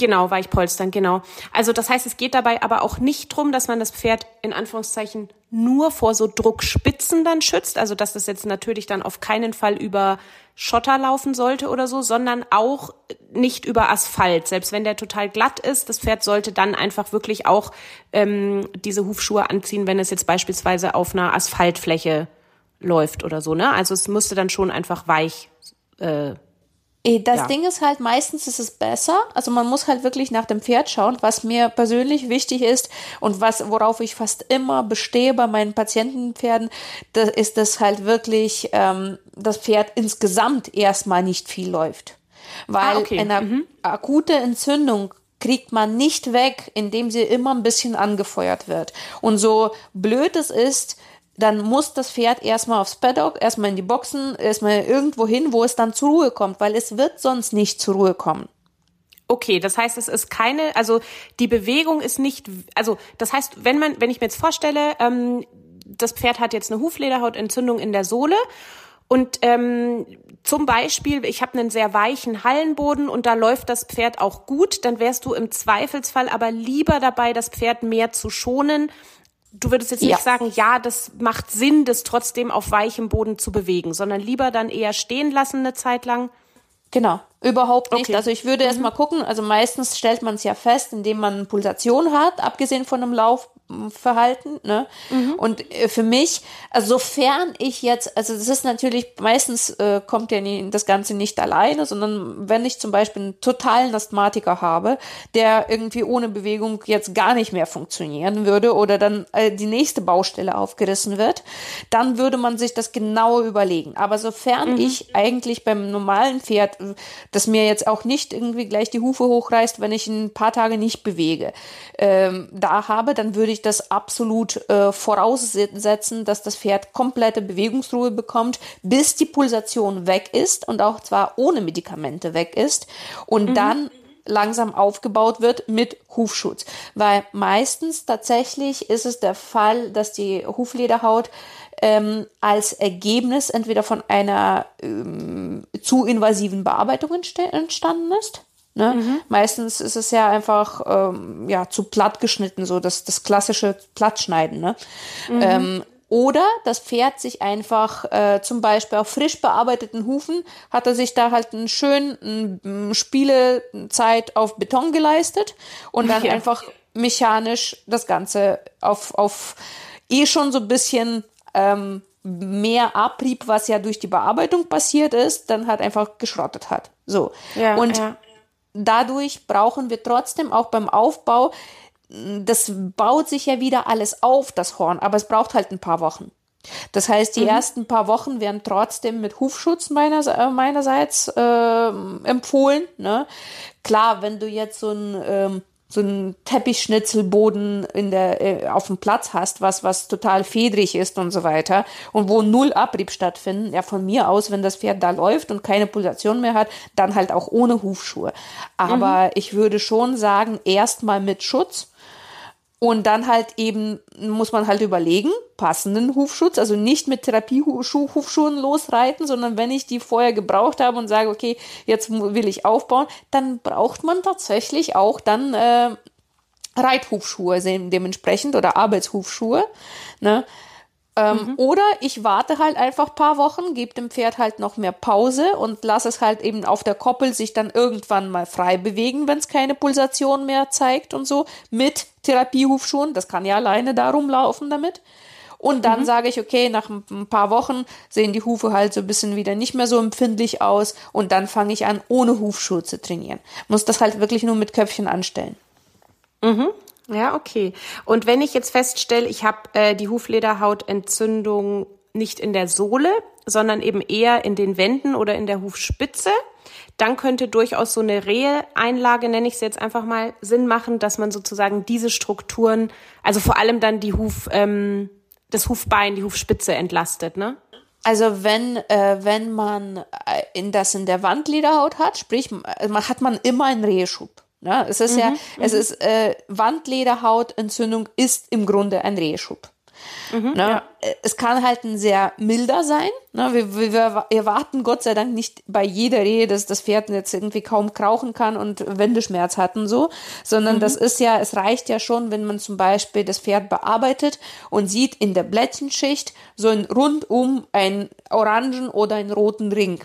Genau, Weichpolstern, genau. Also das heißt, es geht dabei aber auch nicht drum, dass man das Pferd in Anführungszeichen nur vor so Druckspitzen dann schützt, also dass das jetzt natürlich dann auf keinen Fall über Schotter laufen sollte oder so, sondern auch nicht über Asphalt. Selbst wenn der total glatt ist, das Pferd sollte dann einfach wirklich auch ähm, diese Hufschuhe anziehen, wenn es jetzt beispielsweise auf einer Asphaltfläche läuft oder so. Ne? Also es müsste dann schon einfach weich äh, Eh, das ja. Ding ist halt, meistens ist es besser. Also man muss halt wirklich nach dem Pferd schauen, was mir persönlich wichtig ist und was, worauf ich fast immer bestehe bei meinen Patientenpferden, das ist das halt wirklich, ähm, das Pferd insgesamt erstmal nicht viel läuft. Weil ah, okay. eine mhm. akute Entzündung kriegt man nicht weg, indem sie immer ein bisschen angefeuert wird. Und so blöd es ist, dann muss das Pferd erstmal aufs Paddock, erstmal in die Boxen, erstmal irgendwo hin, wo es dann zur Ruhe kommt, weil es wird sonst nicht zur Ruhe kommen. Okay, das heißt, es ist keine, also die Bewegung ist nicht, also das heißt, wenn man, wenn ich mir jetzt vorstelle, ähm, das Pferd hat jetzt eine Huflederhautentzündung in der Sohle und ähm, zum Beispiel, ich habe einen sehr weichen Hallenboden und da läuft das Pferd auch gut, dann wärst du im Zweifelsfall aber lieber dabei, das Pferd mehr zu schonen, du würdest jetzt nicht ja. sagen, ja, das macht Sinn, das trotzdem auf weichem Boden zu bewegen, sondern lieber dann eher stehen lassen eine Zeit lang. Genau, überhaupt nicht. Okay. Also ich würde mhm. erst mal gucken, also meistens stellt man es ja fest, indem man Pulsation hat, abgesehen von einem Lauf, Verhalten. Ne? Mhm. Und äh, für mich, also sofern ich jetzt, also das ist natürlich, meistens äh, kommt ja nie, das Ganze nicht alleine, sondern wenn ich zum Beispiel einen totalen Asthmatiker habe, der irgendwie ohne Bewegung jetzt gar nicht mehr funktionieren würde oder dann äh, die nächste Baustelle aufgerissen wird, dann würde man sich das genau überlegen. Aber sofern mhm. ich eigentlich beim normalen Pferd, das mir jetzt auch nicht irgendwie gleich die Hufe hochreißt, wenn ich ein paar Tage nicht bewege, ähm, da habe, dann würde ich ich das absolut äh, voraussetzen, dass das Pferd komplette Bewegungsruhe bekommt, bis die Pulsation weg ist und auch zwar ohne Medikamente weg ist und mhm. dann langsam aufgebaut wird mit Hufschutz. Weil meistens tatsächlich ist es der Fall, dass die Huflederhaut ähm, als Ergebnis entweder von einer ähm, zu invasiven Bearbeitung entstanden ist Ne? Mhm. Meistens ist es ja einfach ähm, ja, zu platt geschnitten, so das, das klassische Plattschneiden. Ne? Mhm. Oder das Pferd sich einfach äh, zum Beispiel auf frisch bearbeiteten Hufen hat er sich da halt einen schönen Spielezeit auf Beton geleistet und dann ja. einfach mechanisch das Ganze auf, auf eh schon so ein bisschen ähm, mehr Abrieb, was ja durch die Bearbeitung passiert ist, dann halt einfach geschrottet hat. So. Ja, und ja dadurch brauchen wir trotzdem auch beim Aufbau, das baut sich ja wieder alles auf, das Horn, aber es braucht halt ein paar Wochen. Das heißt, die mhm. ersten paar Wochen werden trotzdem mit Hufschutz meiner, äh, meinerseits äh, empfohlen. Ne? Klar, wenn du jetzt so ein ähm, so einen Teppichschnitzelboden in der, äh, auf dem Platz hast, was, was total fedrig ist und so weiter und wo null Abrieb stattfinden, ja, von mir aus, wenn das Pferd da läuft und keine Pulsation mehr hat, dann halt auch ohne Hufschuhe. Aber mhm. ich würde schon sagen, erstmal mit Schutz und dann halt eben muss man halt überlegen, passenden Hufschutz, also nicht mit Therapiehufschuhen losreiten, sondern wenn ich die vorher gebraucht habe und sage, okay, jetzt will ich aufbauen, dann braucht man tatsächlich auch dann äh, Reithufschuhe dementsprechend oder Arbeitshufschuhe. Ne? Ähm, mhm. Oder ich warte halt einfach paar Wochen, gebe dem Pferd halt noch mehr Pause und lasse es halt eben auf der Koppel sich dann irgendwann mal frei bewegen, wenn es keine Pulsation mehr zeigt und so, mit Therapiehufschuhen. Das kann ja alleine darum laufen damit. Und dann mhm. sage ich, okay, nach ein paar Wochen sehen die Hufe halt so ein bisschen wieder nicht mehr so empfindlich aus und dann fange ich an, ohne Hufschuhe zu trainieren. Muss das halt wirklich nur mit Köpfchen anstellen. Mhm. Ja, okay. Und wenn ich jetzt feststelle, ich habe äh, die Huflederhautentzündung nicht in der Sohle, sondern eben eher in den Wänden oder in der Hufspitze, dann könnte durchaus so eine Rehe-Einlage, nenne ich es jetzt einfach mal, Sinn machen, dass man sozusagen diese Strukturen, also vor allem dann die Huf, ähm, das Hufbein, die Hufspitze entlastet, ne? Also wenn, äh, wenn man äh, in das in der Wandlederhaut hat, sprich, man, hat man immer einen Rehschub. Ne? Es ist mhm, ja, es mhm. ist äh, Wandlederhautentzündung ist im Grunde ein Rehschub. Mhm, ne? ja. Es kann halt ein sehr milder sein. Ne? Wir, wir, erwarten Gott sei Dank nicht bei jeder Rehe, dass das Pferd jetzt irgendwie kaum krauchen kann und Wendeschmerz hat und so, sondern mhm. das ist ja, es reicht ja schon, wenn man zum Beispiel das Pferd bearbeitet und sieht in der Blättchenschicht so ein rundum einen orangen oder einen roten Ring.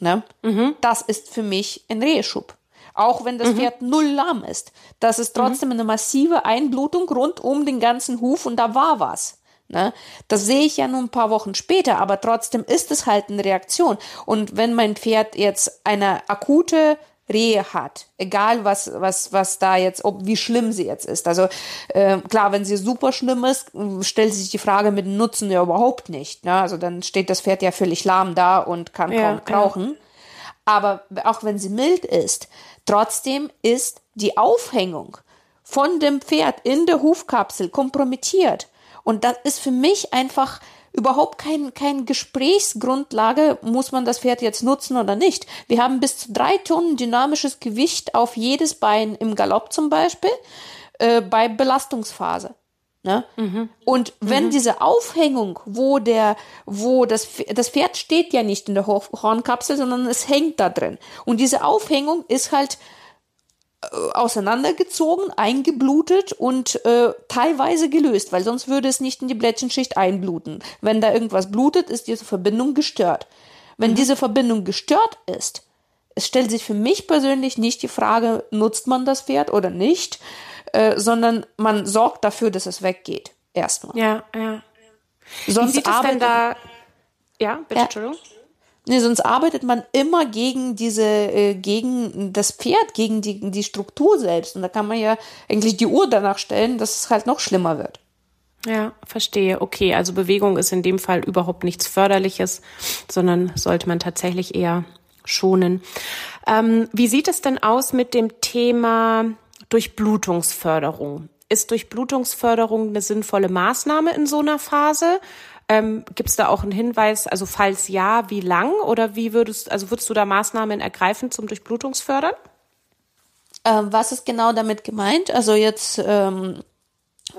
Ne? Mhm. Das ist für mich ein Reheschub. Auch wenn das mhm. Pferd null lahm ist. Das ist trotzdem mhm. eine massive Einblutung rund um den ganzen Huf und da war was. Ne? Das sehe ich ja nur ein paar Wochen später, aber trotzdem ist es halt eine Reaktion. Und wenn mein Pferd jetzt eine akute Rehe hat, egal was was was da jetzt, ob wie schlimm sie jetzt ist. Also äh, klar, wenn sie super schlimm ist, stellt sich die Frage mit dem Nutzen ja überhaupt nicht. Ne? Also dann steht das Pferd ja völlig lahm da und kann ja, kaum krauchen. Ja. Aber auch wenn sie mild ist, Trotzdem ist die Aufhängung von dem Pferd in der Hufkapsel kompromittiert. Und das ist für mich einfach überhaupt kein, kein Gesprächsgrundlage, muss man das Pferd jetzt nutzen oder nicht. Wir haben bis zu drei Tonnen dynamisches Gewicht auf jedes Bein im Galopp zum Beispiel äh, bei Belastungsphase. Ne? Mhm. Und wenn mhm. diese Aufhängung, wo der, wo das, das Pferd steht ja nicht in der Hornkapsel, sondern es hängt da drin. Und diese Aufhängung ist halt äh, auseinandergezogen, eingeblutet und äh, teilweise gelöst, weil sonst würde es nicht in die Blättchenschicht einbluten. Wenn da irgendwas blutet, ist diese Verbindung gestört. Wenn mhm. diese Verbindung gestört ist, es stellt sich für mich persönlich nicht die Frage, nutzt man das Pferd oder nicht, äh, sondern man sorgt dafür, dass es weggeht. Erstmal. Ja, ja. Sonst Wie sieht es denn da? Ja, bitte, ja. Entschuldigung. Nee, sonst arbeitet man immer gegen diese, äh, gegen das Pferd, gegen die, die Struktur selbst. Und da kann man ja eigentlich die Uhr danach stellen, dass es halt noch schlimmer wird. Ja, verstehe. Okay, also Bewegung ist in dem Fall überhaupt nichts Förderliches, sondern sollte man tatsächlich eher schonen. Ähm, wie sieht es denn aus mit dem Thema Durchblutungsförderung. Ist Durchblutungsförderung eine sinnvolle Maßnahme in so einer Phase? Ähm, Gibt es da auch einen Hinweis, also falls ja, wie lang oder wie würdest, also würdest du da Maßnahmen ergreifen zum Durchblutungsfördern? Ähm, was ist genau damit gemeint? Also jetzt ähm,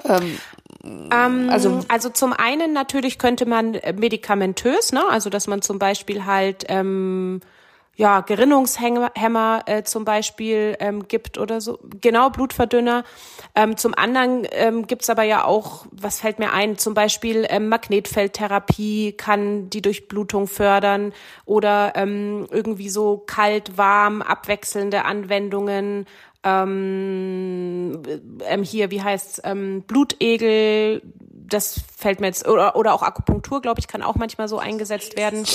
ähm, ähm, also, also zum einen natürlich könnte man medikamentös, ne? also dass man zum Beispiel halt ähm, ja, Gerinnungshemmer äh, zum Beispiel ähm, gibt oder so. Genau, Blutverdünner. Ähm, zum anderen ähm, gibt's aber ja auch, was fällt mir ein, zum Beispiel ähm, Magnetfeldtherapie kann die Durchblutung fördern oder ähm, irgendwie so kalt, warm, abwechselnde Anwendungen. Ähm, ähm, hier, wie heißt's, ähm, Blutegel, das fällt mir jetzt, oder, oder auch Akupunktur, glaube ich, kann auch manchmal so eingesetzt werden.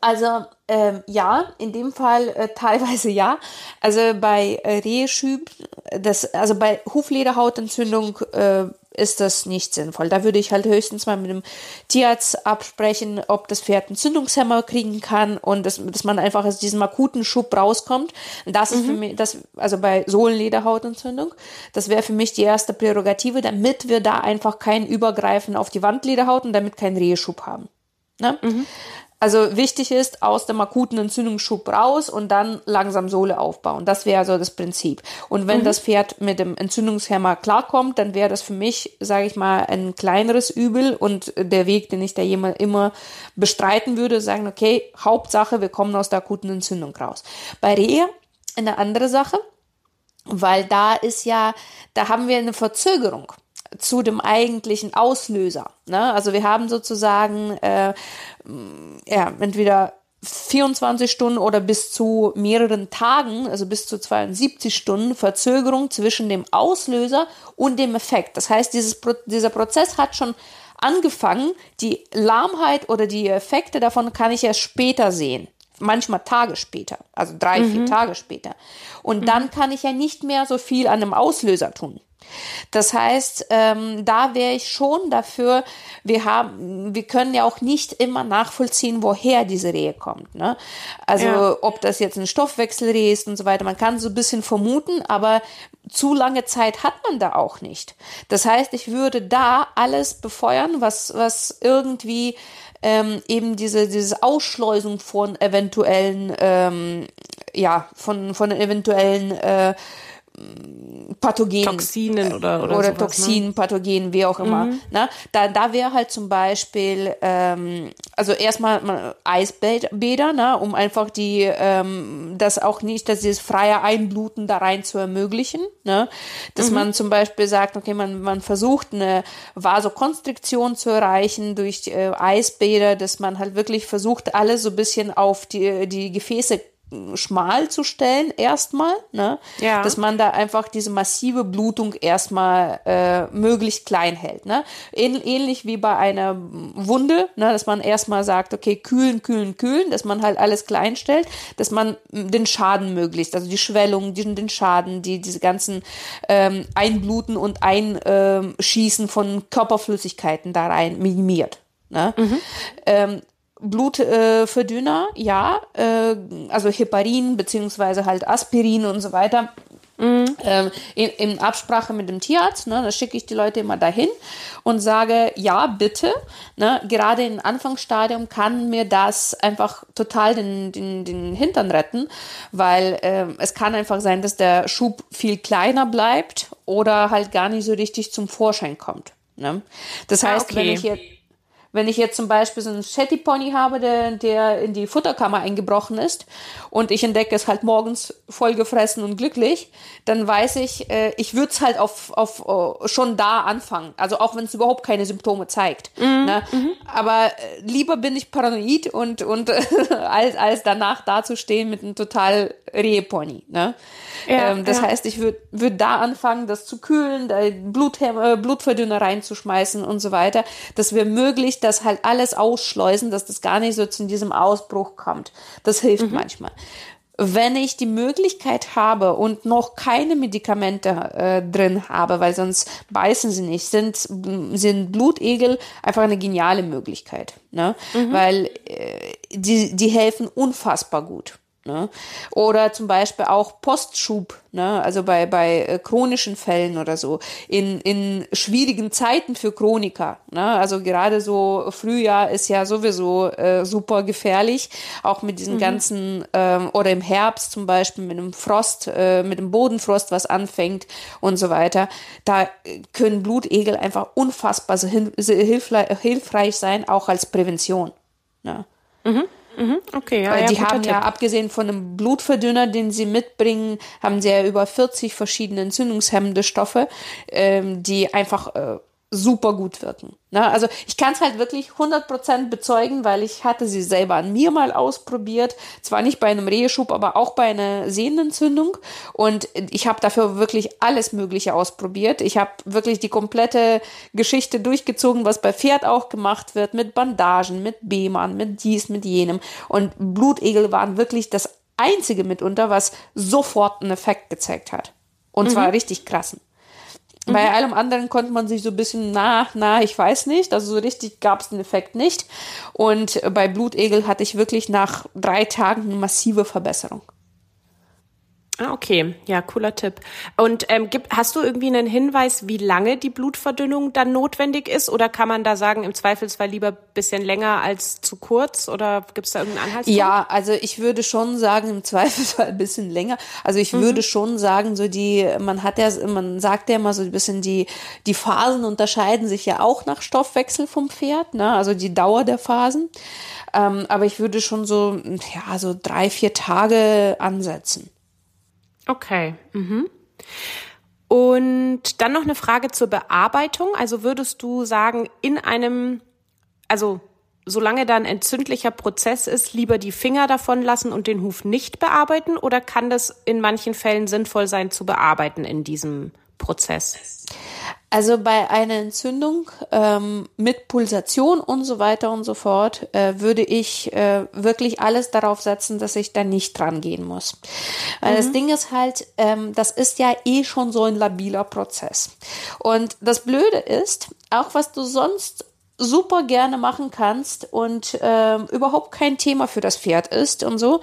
Also ähm, ja, in dem Fall äh, teilweise ja. Also bei äh, Rehschüb, das, also bei Huflederhautentzündung äh, ist das nicht sinnvoll. Da würde ich halt höchstens mal mit dem Tierarzt absprechen, ob das Pferd einen Zündungshemmer kriegen kann und dass, dass man einfach aus diesem akuten Schub rauskommt. Das mhm. ist für mhm. mich, das, also bei Sohlenlederhautentzündung, das wäre für mich die erste Prärogative, damit wir da einfach kein Übergreifen auf die Wandlederhaut und damit keinen Rehschub haben. Ne? Mhm. Also wichtig ist, aus dem akuten Entzündungsschub raus und dann langsam Sohle aufbauen. Das wäre so das Prinzip. Und wenn mhm. das Pferd mit dem Entzündungshemmer klarkommt, dann wäre das für mich, sage ich mal, ein kleineres Übel und der Weg, den ich da jemand immer bestreiten würde, sagen, okay, Hauptsache, wir kommen aus der akuten Entzündung raus. Bei Rehe eine andere Sache, weil da ist ja, da haben wir eine Verzögerung zu dem eigentlichen Auslöser. Ne? Also wir haben sozusagen äh, ja, entweder 24 Stunden oder bis zu mehreren Tagen, also bis zu 72 Stunden Verzögerung zwischen dem Auslöser und dem Effekt. Das heißt, dieses, dieser Prozess hat schon angefangen. Die Lahmheit oder die Effekte davon kann ich erst später sehen. Manchmal Tage später, also drei, mhm. vier Tage später. Und mhm. dann kann ich ja nicht mehr so viel an dem Auslöser tun. Das heißt, ähm, da wäre ich schon dafür, wir haben, wir können ja auch nicht immer nachvollziehen, woher diese Rehe kommt. Ne? Also ja. ob das jetzt ein Stoffwechselreh ist und so weiter, man kann so ein bisschen vermuten, aber zu lange Zeit hat man da auch nicht. Das heißt, ich würde da alles befeuern, was, was irgendwie ähm, eben diese, diese Ausschleusung von eventuellen, ähm, ja, von, von eventuellen äh, Pathogenen. Toxinen oder, oder, oder sowas, ne? Toxinen, ne? Pathogenen, wie auch immer. Mhm. Ne? Da, da wäre halt zum Beispiel, ähm, also erstmal Eisbäder, ne? um einfach die, ähm, das auch nicht, dass dieses freie Einbluten da rein zu ermöglichen. Ne? Dass mhm. man zum Beispiel sagt, okay, man, man versucht eine Vasokonstriktion zu erreichen durch äh, Eisbäder, dass man halt wirklich versucht, alles so ein bisschen auf die, die Gefäße schmal zu stellen erstmal, ne? Ja. Dass man da einfach diese massive Blutung erstmal äh, möglichst klein hält, ne? Ähnlich wie bei einer Wunde, ne? Dass man erstmal sagt, okay, kühlen, kühlen, kühlen, dass man halt alles klein stellt, dass man den Schaden möglichst, also die Schwellung, den, den Schaden, die diese ganzen ähm, Einbluten und Einschießen von Körperflüssigkeiten da rein minimiert. Ne? Mhm. Ähm, Blutverdünner, äh, ja, äh, also Heparin beziehungsweise halt Aspirin und so weiter. Mhm. Ähm, in, in, Absprache mit dem Tierarzt, ne, da schicke ich die Leute immer dahin und sage, ja, bitte. Ne, gerade im Anfangsstadium kann mir das einfach total den, den, den Hintern retten, weil äh, es kann einfach sein, dass der Schub viel kleiner bleibt oder halt gar nicht so richtig zum Vorschein kommt. Ne? Das ah, heißt, ah, okay. wenn ich jetzt wenn ich jetzt zum Beispiel so einen Shetty Pony habe, der, der in die Futterkammer eingebrochen ist und ich entdecke es halt morgens vollgefressen und glücklich, dann weiß ich, äh, ich würde es halt auf, auf uh, schon da anfangen. Also auch wenn es überhaupt keine Symptome zeigt. Mhm. Ne? Mhm. Aber äh, lieber bin ich paranoid und, und als, als danach dazustehen mit einem total Rehepony. Ne? Ja, ähm, das ja. heißt, ich würde würd da anfangen, das zu kühlen, da Blut, äh, Blutverdünner reinzuschmeißen und so weiter, dass wir möglichst das halt alles ausschleusen, dass das gar nicht so zu diesem Ausbruch kommt. Das hilft mhm. manchmal. Wenn ich die Möglichkeit habe und noch keine Medikamente äh, drin habe, weil sonst beißen sie nicht, sind, sind Blutegel einfach eine geniale Möglichkeit. Ne? Mhm. Weil äh, die, die helfen unfassbar gut. Ne? Oder zum Beispiel auch Postschub, ne? also bei, bei äh, chronischen Fällen oder so, in, in schwierigen Zeiten für Chroniker. Ne? Also gerade so Frühjahr ist ja sowieso äh, super gefährlich, auch mit diesen mhm. ganzen, ähm, oder im Herbst zum Beispiel mit dem Frost, äh, mit dem Bodenfrost, was anfängt und so weiter. Da können Blutegel einfach unfassbar so hilfreich sein, auch als Prävention. Ne? Mhm. Mhm, okay, ja, Weil ja, die haben Tipp. ja, abgesehen von einem Blutverdünner, den sie mitbringen, haben sie ja über 40 verschiedene entzündungshemmende Stoffe, ähm, die einfach äh, super gut wirken. Ne? Also ich kann es halt wirklich 100% bezeugen, weil ich hatte sie selber an mir mal ausprobiert. Zwar nicht bei einem Reheschub, aber auch bei einer Sehnenentzündung. Und ich habe dafür wirklich alles Mögliche ausprobiert. Ich habe wirklich die komplette Geschichte durchgezogen, was bei Pferd auch gemacht wird, mit Bandagen, mit Behmann, mit dies, mit jenem. Und Blutegel waren wirklich das einzige mitunter, was sofort einen Effekt gezeigt hat. Und zwar mhm. richtig krassen. Mhm. Bei allem anderen konnte man sich so ein bisschen, na, na, ich weiß nicht. Also so richtig gab es den Effekt nicht. Und bei Blutegel hatte ich wirklich nach drei Tagen eine massive Verbesserung. Ah, okay, ja, cooler Tipp. Und ähm, gibt, hast du irgendwie einen Hinweis, wie lange die Blutverdünnung dann notwendig ist? Oder kann man da sagen, im Zweifelsfall lieber bisschen länger als zu kurz? Oder gibt es da irgendeinen Anhaltspunkt? Ja, also ich würde schon sagen, im Zweifelsfall ein bisschen länger. Also ich mhm. würde schon sagen, so die, man hat ja, man sagt ja immer so ein bisschen, die, die Phasen unterscheiden sich ja auch nach Stoffwechsel vom Pferd, ne? Also die Dauer der Phasen. Ähm, aber ich würde schon so, ja, so drei, vier Tage ansetzen. Okay. Mhm. Und dann noch eine Frage zur Bearbeitung. Also würdest du sagen, in einem, also solange da ein entzündlicher Prozess ist, lieber die Finger davon lassen und den Huf nicht bearbeiten? Oder kann das in manchen Fällen sinnvoll sein zu bearbeiten in diesem Prozess? Also bei einer Entzündung ähm, mit Pulsation und so weiter und so fort äh, würde ich äh, wirklich alles darauf setzen, dass ich da nicht dran gehen muss. Weil mhm. das Ding ist halt, ähm, das ist ja eh schon so ein labiler Prozess. Und das Blöde ist, auch was du sonst super gerne machen kannst und ähm, überhaupt kein Thema für das Pferd ist und so,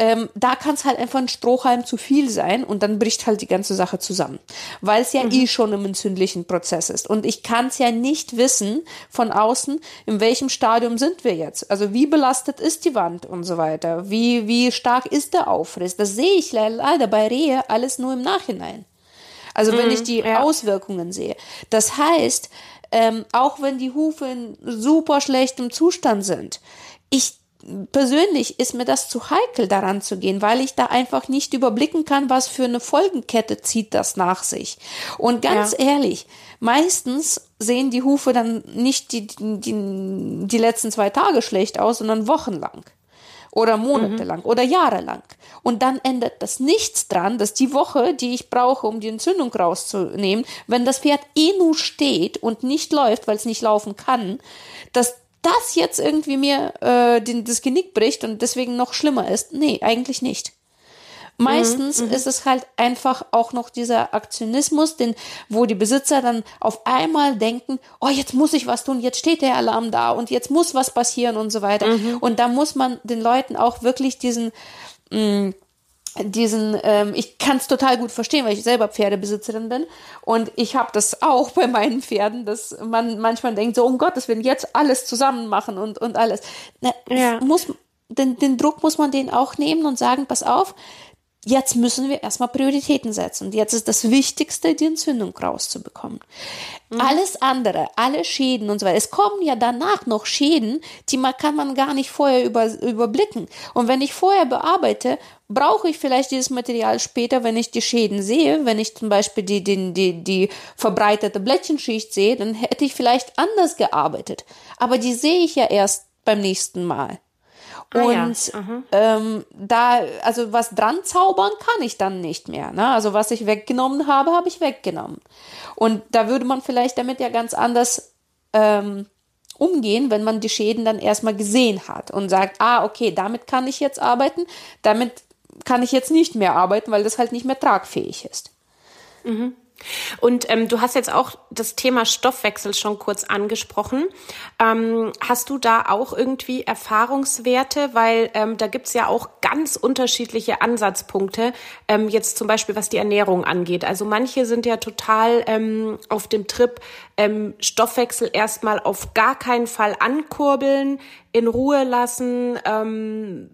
ähm, da kann es halt einfach ein Strohhalm zu viel sein und dann bricht halt die ganze Sache zusammen, weil es ja mhm. eh schon im entzündlichen Prozess ist. Und ich kann es ja nicht wissen von außen, in welchem Stadium sind wir jetzt. Also wie belastet ist die Wand und so weiter, wie, wie stark ist der Aufriss. Das sehe ich leider bei Rehe alles nur im Nachhinein. Also wenn mhm, ich die ja. Auswirkungen sehe. Das heißt, ähm, auch wenn die Hufe in super schlechtem Zustand sind. Ich persönlich ist mir das zu heikel, daran zu gehen, weil ich da einfach nicht überblicken kann, was für eine Folgenkette zieht das nach sich. Und ganz ja. ehrlich, meistens sehen die Hufe dann nicht die, die, die letzten zwei Tage schlecht aus, sondern wochenlang oder monatelang mhm. oder jahrelang. Und dann ändert das nichts dran, dass die Woche, die ich brauche, um die Entzündung rauszunehmen, wenn das Pferd eh nur steht und nicht läuft, weil es nicht laufen kann, dass das jetzt irgendwie mir äh, den, das Genick bricht und deswegen noch schlimmer ist. Nee, eigentlich nicht. Meistens mhm, mhm, ist es halt einfach auch noch dieser Aktionismus, den, wo die Besitzer dann auf einmal denken, oh, jetzt muss ich was tun, jetzt steht der Alarm da und jetzt muss was passieren und so weiter. Mhm. Und da muss man den Leuten auch wirklich diesen, mh, mm, diesen, ähm, ich kann es total gut verstehen, weil ich selber Pferdebesitzerin bin und ich habe das auch bei meinen Pferden, dass man manchmal denkt, so um Gottes Willen, jetzt alles zusammen machen und, und alles. Na, ja. muss, den, den Druck muss man denen auch nehmen und sagen, pass auf, jetzt müssen wir erstmal Prioritäten setzen. Und jetzt ist das Wichtigste, die Entzündung rauszubekommen. Mhm. Alles andere, alle Schäden und so weiter. Es kommen ja danach noch Schäden, die man, kann man gar nicht vorher über, überblicken. Und wenn ich vorher bearbeite, brauche ich vielleicht dieses Material später, wenn ich die Schäden sehe. Wenn ich zum Beispiel die, die, die, die verbreitete Blättchenschicht sehe, dann hätte ich vielleicht anders gearbeitet. Aber die sehe ich ja erst beim nächsten Mal. Ah, und ja. ähm, da, also was dran zaubern kann ich dann nicht mehr. Ne? Also was ich weggenommen habe, habe ich weggenommen. Und da würde man vielleicht damit ja ganz anders ähm, umgehen, wenn man die Schäden dann erstmal gesehen hat und sagt, ah, okay, damit kann ich jetzt arbeiten, damit kann ich jetzt nicht mehr arbeiten, weil das halt nicht mehr tragfähig ist. Mhm. Und ähm, du hast jetzt auch das Thema Stoffwechsel schon kurz angesprochen. Ähm, hast du da auch irgendwie Erfahrungswerte? Weil ähm, da gibt's ja auch ganz unterschiedliche Ansatzpunkte, ähm, jetzt zum Beispiel was die Ernährung angeht. Also manche sind ja total ähm, auf dem Trip, ähm, Stoffwechsel erstmal auf gar keinen Fall ankurbeln, in Ruhe lassen. Ähm,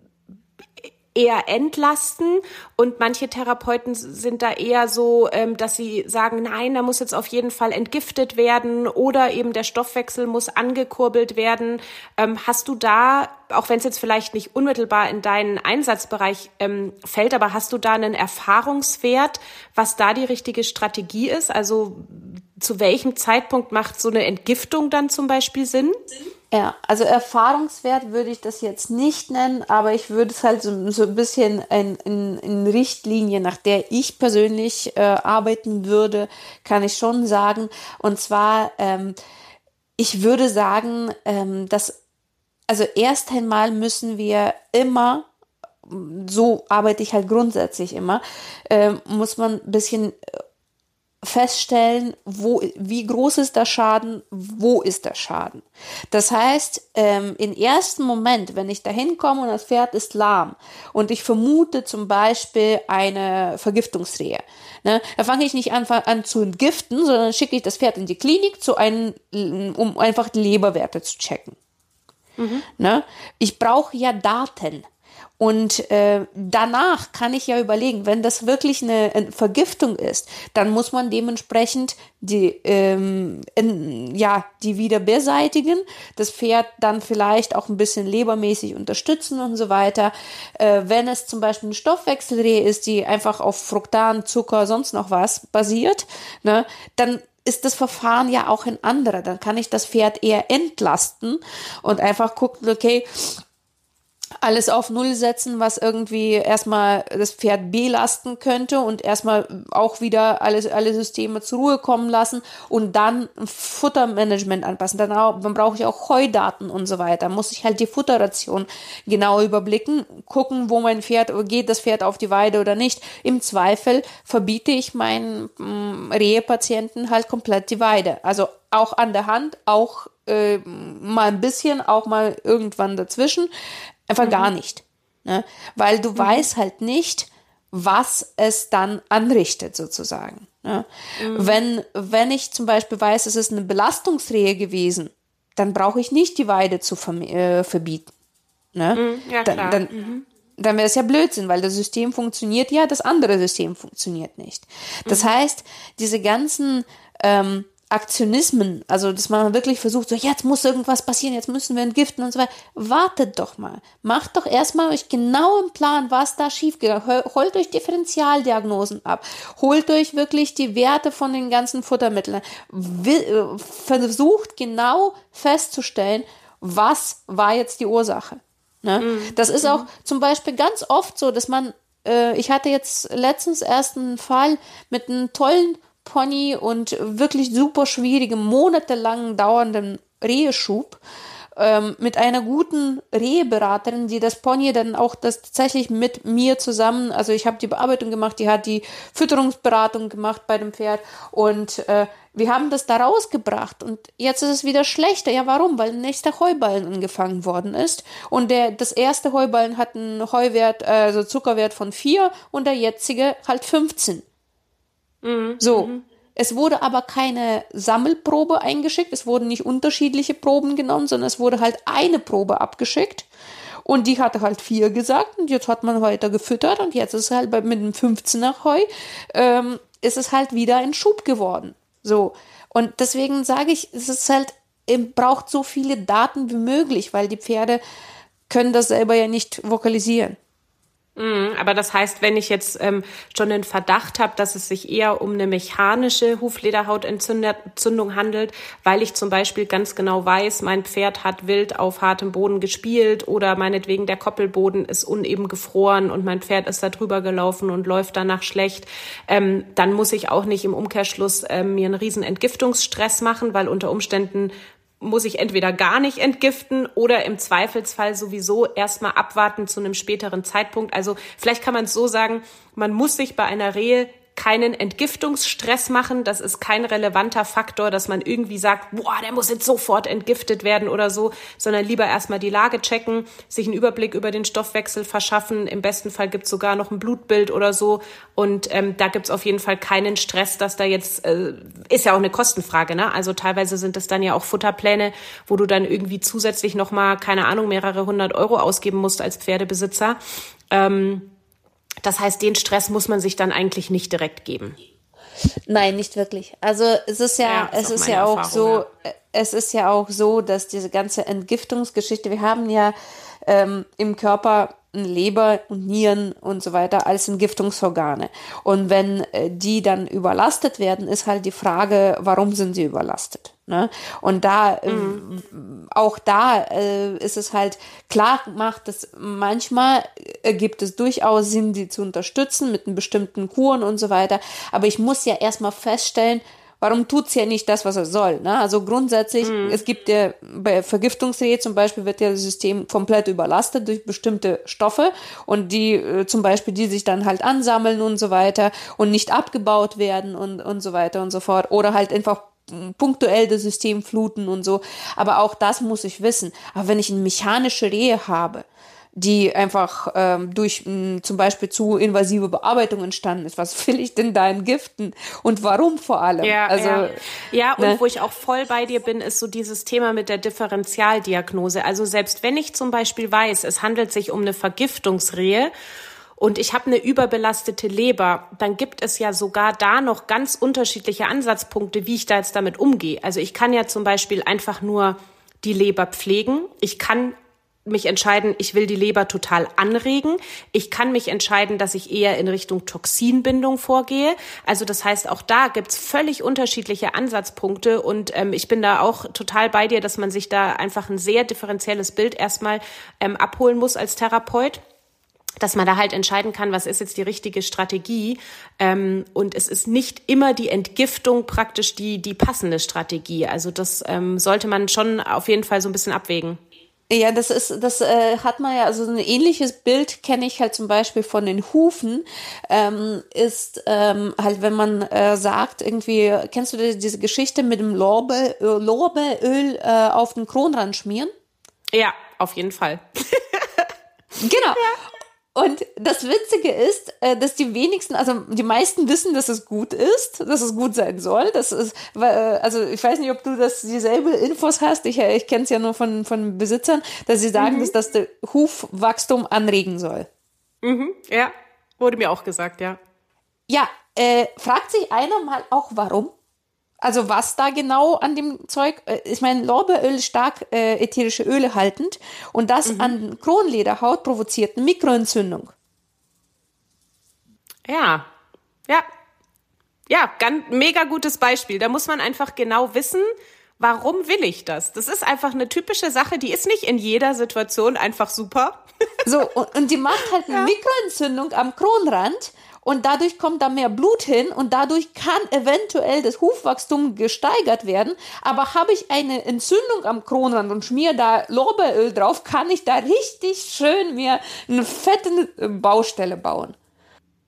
eher entlasten und manche Therapeuten sind da eher so, ähm, dass sie sagen, nein, da muss jetzt auf jeden Fall entgiftet werden oder eben der Stoffwechsel muss angekurbelt werden. Ähm, hast du da, auch wenn es jetzt vielleicht nicht unmittelbar in deinen Einsatzbereich ähm, fällt, aber hast du da einen Erfahrungswert, was da die richtige Strategie ist? Also zu welchem Zeitpunkt macht so eine Entgiftung dann zum Beispiel Sinn? Ja, also Erfahrungswert würde ich das jetzt nicht nennen, aber ich würde es halt so, so ein bisschen in, in, in Richtlinie, nach der ich persönlich äh, arbeiten würde, kann ich schon sagen. Und zwar, ähm, ich würde sagen, ähm, dass, also erst einmal müssen wir immer so arbeite ich halt grundsätzlich immer, äh, muss man ein bisschen feststellen, wo, wie groß ist der Schaden, wo ist der Schaden. Das heißt, ähm, im ersten Moment, wenn ich da hinkomme und das Pferd ist lahm und ich vermute zum Beispiel eine Vergiftungsrehe, ne, da fange ich nicht an, an zu entgiften, sondern schicke ich das Pferd in die Klinik zu einem, um einfach die Leberwerte zu checken. Mhm. Ne? Ich brauche ja Daten. Und äh, danach kann ich ja überlegen, wenn das wirklich eine, Vergiftung ist, dann muss man dementsprechend die ähm, in, ja die wieder beseitigen, das Pferd dann vielleicht auch ein bisschen lebermäßig unterstützen und so weiter. Äh, wenn es zum Beispiel eine Stoffwechselrehe ist, die einfach auf Fruktan, Zucker, sonst noch was basiert, ne, dann ist das Verfahren ja auch ein anderer. Dann kann ich das Pferd eher entlasten und einfach gucken, okay, alles auf Null setzen, was irgendwie erstmal das Pferd belasten könnte und erstmal auch wieder alle, alle Systeme zur Ruhe kommen lassen und dann Futtermanagement anpassen. Dann, auch, dann brauche ich auch Heudaten und so weiter. Muss ich halt die Futterration genau überblicken, gucken, wo mein Pferd, geht das Pferd auf die Weide oder nicht. Im Zweifel verbiete ich meinen mm, Rehepatienten halt komplett die Weide. Also auch an der Hand, auch äh, mal ein bisschen, auch mal irgendwann dazwischen. Einfach mhm. gar nicht. Ne? Weil du mhm. weißt halt nicht, was es dann anrichtet, sozusagen. Ne? Mhm. Wenn, wenn ich zum Beispiel weiß, es ist eine Belastungsrehe gewesen, dann brauche ich nicht die Weide zu äh, verbieten. Ne? Mhm. Ja. Dann, dann, mhm. dann wäre es ja Blödsinn, weil das System funktioniert ja, das andere System funktioniert nicht. Das mhm. heißt, diese ganzen ähm, Aktionismen, also dass man wirklich versucht, so jetzt muss irgendwas passieren, jetzt müssen wir entgiften und so weiter. Wartet doch mal. Macht doch erstmal euch genau im Plan, was da schiefgegangen ist. Holt euch Differentialdiagnosen ab. Holt euch wirklich die Werte von den ganzen Futtermitteln. Äh, versucht genau festzustellen, was war jetzt die Ursache. Ne? Mhm. Das ist auch zum Beispiel ganz oft so, dass man, äh, ich hatte jetzt letztens erst einen Fall mit einem tollen Pony und wirklich super schwierigem, monatelang dauernden Reheschub ähm, mit einer guten Reheberaterin, die das Pony dann auch das tatsächlich mit mir zusammen, also ich habe die Bearbeitung gemacht, die hat die Fütterungsberatung gemacht bei dem Pferd und äh, wir haben das da rausgebracht und jetzt ist es wieder schlechter. Ja, warum? Weil ein nächster Heuballen angefangen worden ist und der das erste Heuballen hat einen Heuwert, also Zuckerwert von vier und der jetzige halt 15. Mhm. So. Mhm. Es wurde aber keine Sammelprobe eingeschickt, es wurden nicht unterschiedliche Proben genommen, sondern es wurde halt eine Probe abgeschickt. Und die hatte halt vier gesagt und jetzt hat man weiter gefüttert und jetzt ist es halt bei, mit dem 15er Heu, ähm, ist es halt wieder ein Schub geworden. So. Und deswegen sage ich, es ist halt, braucht so viele Daten wie möglich, weil die Pferde können das selber ja nicht vokalisieren. Mhm, aber das heißt, wenn ich jetzt ähm, schon den Verdacht habe, dass es sich eher um eine mechanische Huflederhautentzündung handelt, weil ich zum Beispiel ganz genau weiß, mein Pferd hat wild auf hartem Boden gespielt oder meinetwegen der Koppelboden ist uneben gefroren und mein Pferd ist da drüber gelaufen und läuft danach schlecht, ähm, dann muss ich auch nicht im Umkehrschluss ähm, mir einen riesen Entgiftungsstress machen, weil unter Umständen muss ich entweder gar nicht entgiften oder im Zweifelsfall sowieso erstmal abwarten zu einem späteren Zeitpunkt. Also vielleicht kann man es so sagen, man muss sich bei einer Rehe keinen Entgiftungsstress machen. Das ist kein relevanter Faktor, dass man irgendwie sagt, boah, der muss jetzt sofort entgiftet werden oder so, sondern lieber erstmal die Lage checken, sich einen Überblick über den Stoffwechsel verschaffen. Im besten Fall gibt's sogar noch ein Blutbild oder so. Und ähm, da gibt's auf jeden Fall keinen Stress, dass da jetzt, äh, ist ja auch eine Kostenfrage, ne? Also teilweise sind es dann ja auch Futterpläne, wo du dann irgendwie zusätzlich nochmal, keine Ahnung, mehrere hundert Euro ausgeben musst als Pferdebesitzer. Ähm, das heißt, den Stress muss man sich dann eigentlich nicht direkt geben. Nein, nicht wirklich. Also es ist ja, ja es ist ja auch Erfahrung, so, ja. es ist ja auch so, dass diese ganze Entgiftungsgeschichte, wir haben ja ähm, im Körper Leber und Nieren und so weiter als Entgiftungsorgane. Und wenn äh, die dann überlastet werden, ist halt die Frage, warum sind sie überlastet? Ne? Und da, äh, mhm. auch da äh, ist es halt klar gemacht, dass manchmal äh, gibt es durchaus Sinn, sie zu unterstützen mit einem bestimmten Kuren und so weiter. Aber ich muss ja erstmal feststellen, warum tut's ja nicht das, was er soll? Ne? Also grundsätzlich, mhm. es gibt ja bei Vergiftungsrehe zum Beispiel wird ja das System komplett überlastet durch bestimmte Stoffe und die äh, zum Beispiel, die sich dann halt ansammeln und so weiter und nicht abgebaut werden und, und so weiter und so fort oder halt einfach punktuell das System fluten und so. Aber auch das muss ich wissen. Aber wenn ich eine mechanische Rehe habe, die einfach ähm, durch mh, zum Beispiel zu invasive Bearbeitung entstanden ist. Was will ich denn da entgiften und warum vor allem? Ja, also, ja. ja und ne? wo ich auch voll bei dir bin, ist so dieses Thema mit der Differentialdiagnose. Also selbst wenn ich zum Beispiel weiß, es handelt sich um eine Vergiftungsrehe und ich habe eine überbelastete Leber, dann gibt es ja sogar da noch ganz unterschiedliche Ansatzpunkte, wie ich da jetzt damit umgehe. Also ich kann ja zum Beispiel einfach nur die Leber pflegen. Ich kann mich entscheiden, ich will die Leber total anregen. Ich kann mich entscheiden, dass ich eher in Richtung Toxinbindung vorgehe. Also das heißt, auch da gibt's völlig unterschiedliche Ansatzpunkte und ähm, ich bin da auch total bei dir, dass man sich da einfach ein sehr differenzielles Bild erstmal ähm, abholen muss als Therapeut dass man da halt entscheiden kann, was ist jetzt die richtige Strategie. Ähm, und es ist nicht immer die Entgiftung praktisch die, die passende Strategie. Also das ähm, sollte man schon auf jeden Fall so ein bisschen abwägen. Ja, das ist, das äh, hat man ja, also ein ähnliches Bild kenne ich halt zum Beispiel von den Hufen, ähm, ist ähm, halt, wenn man äh, sagt, irgendwie, kennst du diese Geschichte mit dem Lorbe, Lorbeöl äh, auf den Kronrand schmieren? Ja, auf jeden Fall. genau. Ja. Und das Witzige ist, äh, dass die wenigsten, also die meisten wissen, dass es gut ist, dass es gut sein soll. Das ist, äh, also ich weiß nicht, ob du das dieselbe Infos hast. Ich, äh, ich kenne es ja nur von, von Besitzern, dass sie sagen, mhm. dass das der Hufwachstum anregen soll. Mhm, ja, wurde mir auch gesagt, ja. Ja, äh, fragt sich einer mal auch, warum? Also was da genau an dem Zeug, äh, ich meine, Lorbeeröl ist stark äh, ätherische Öle haltend und das mhm. an Kronlederhaut provoziert eine Mikroentzündung. Ja, ja, ja, ganz mega gutes Beispiel. Da muss man einfach genau wissen, warum will ich das? Das ist einfach eine typische Sache, die ist nicht in jeder Situation einfach super. So, und, und die macht halt eine ja. Mikroentzündung am Kronrand und dadurch kommt da mehr Blut hin und dadurch kann eventuell das Hufwachstum gesteigert werden. Aber habe ich eine Entzündung am Kronrand und schmier da Lorbeeröl drauf, kann ich da richtig schön mir eine fette Baustelle bauen.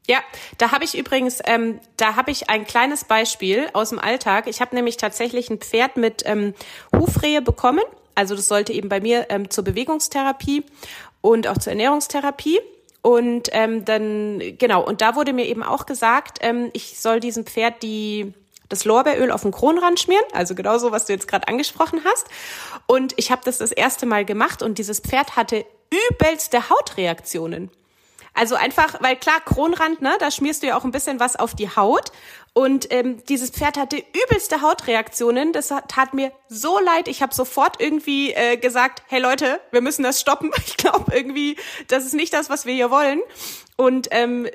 Ja, da habe ich übrigens, ähm, da habe ich ein kleines Beispiel aus dem Alltag. Ich habe nämlich tatsächlich ein Pferd mit ähm, Hufrehe bekommen. Also das sollte eben bei mir ähm, zur Bewegungstherapie und auch zur Ernährungstherapie. Und ähm, dann, genau, und da wurde mir eben auch gesagt, ähm, ich soll diesem Pferd die das Lorbeeröl auf den Kronrand schmieren, also genauso, was du jetzt gerade angesprochen hast. Und ich habe das das erste Mal gemacht und dieses Pferd hatte übelste Hautreaktionen. Also einfach, weil klar, Kronrand, ne, da schmierst du ja auch ein bisschen was auf die Haut. Und ähm, dieses Pferd hatte übelste Hautreaktionen. Das tat mir so leid. Ich habe sofort irgendwie äh, gesagt, hey Leute, wir müssen das stoppen. Ich glaube irgendwie, das ist nicht das, was wir hier wollen. Und ähm,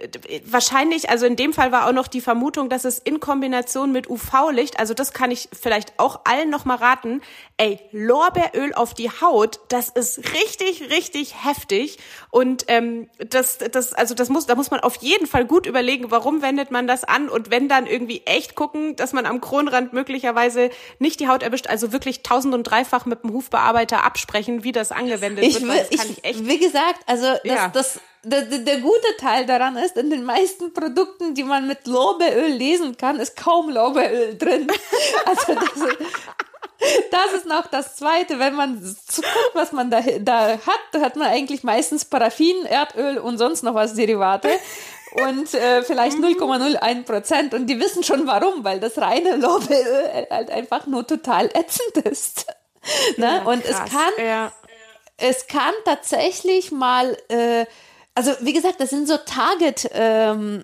wahrscheinlich, also in dem Fall war auch noch die Vermutung, dass es in Kombination mit UV-Licht, also das kann ich vielleicht auch allen noch mal raten, ey, Lorbeeröl auf die Haut, das ist richtig, richtig heftig. Und ähm, das, das, also das muss, da muss man auf jeden Fall gut überlegen, warum wendet man das an und wenn dann irgendwie echt gucken, dass man am Kronrand möglicherweise nicht die Haut erwischt, also wirklich tausend und dreifach mit dem Hufbearbeiter absprechen, wie das angewendet ich wird. Will, das kann ich, ich echt. Wie gesagt, also das, ja. das der, der, der gute Teil daran ist, in den meisten Produkten, die man mit Lorbeeröl lesen kann, ist kaum Lorbeeröl drin. Also das ist, das ist noch das Zweite. Wenn man guckt, was man da, da hat, da hat man eigentlich meistens Paraffin, Erdöl und sonst noch was Derivate. Und äh, vielleicht 0,01 Prozent. Und die wissen schon warum, weil das reine Lorbeeröl halt einfach nur total ätzend ist. Ne? Ja, und es kann, ja. es kann tatsächlich mal äh, also wie gesagt, das sind so Target ähm,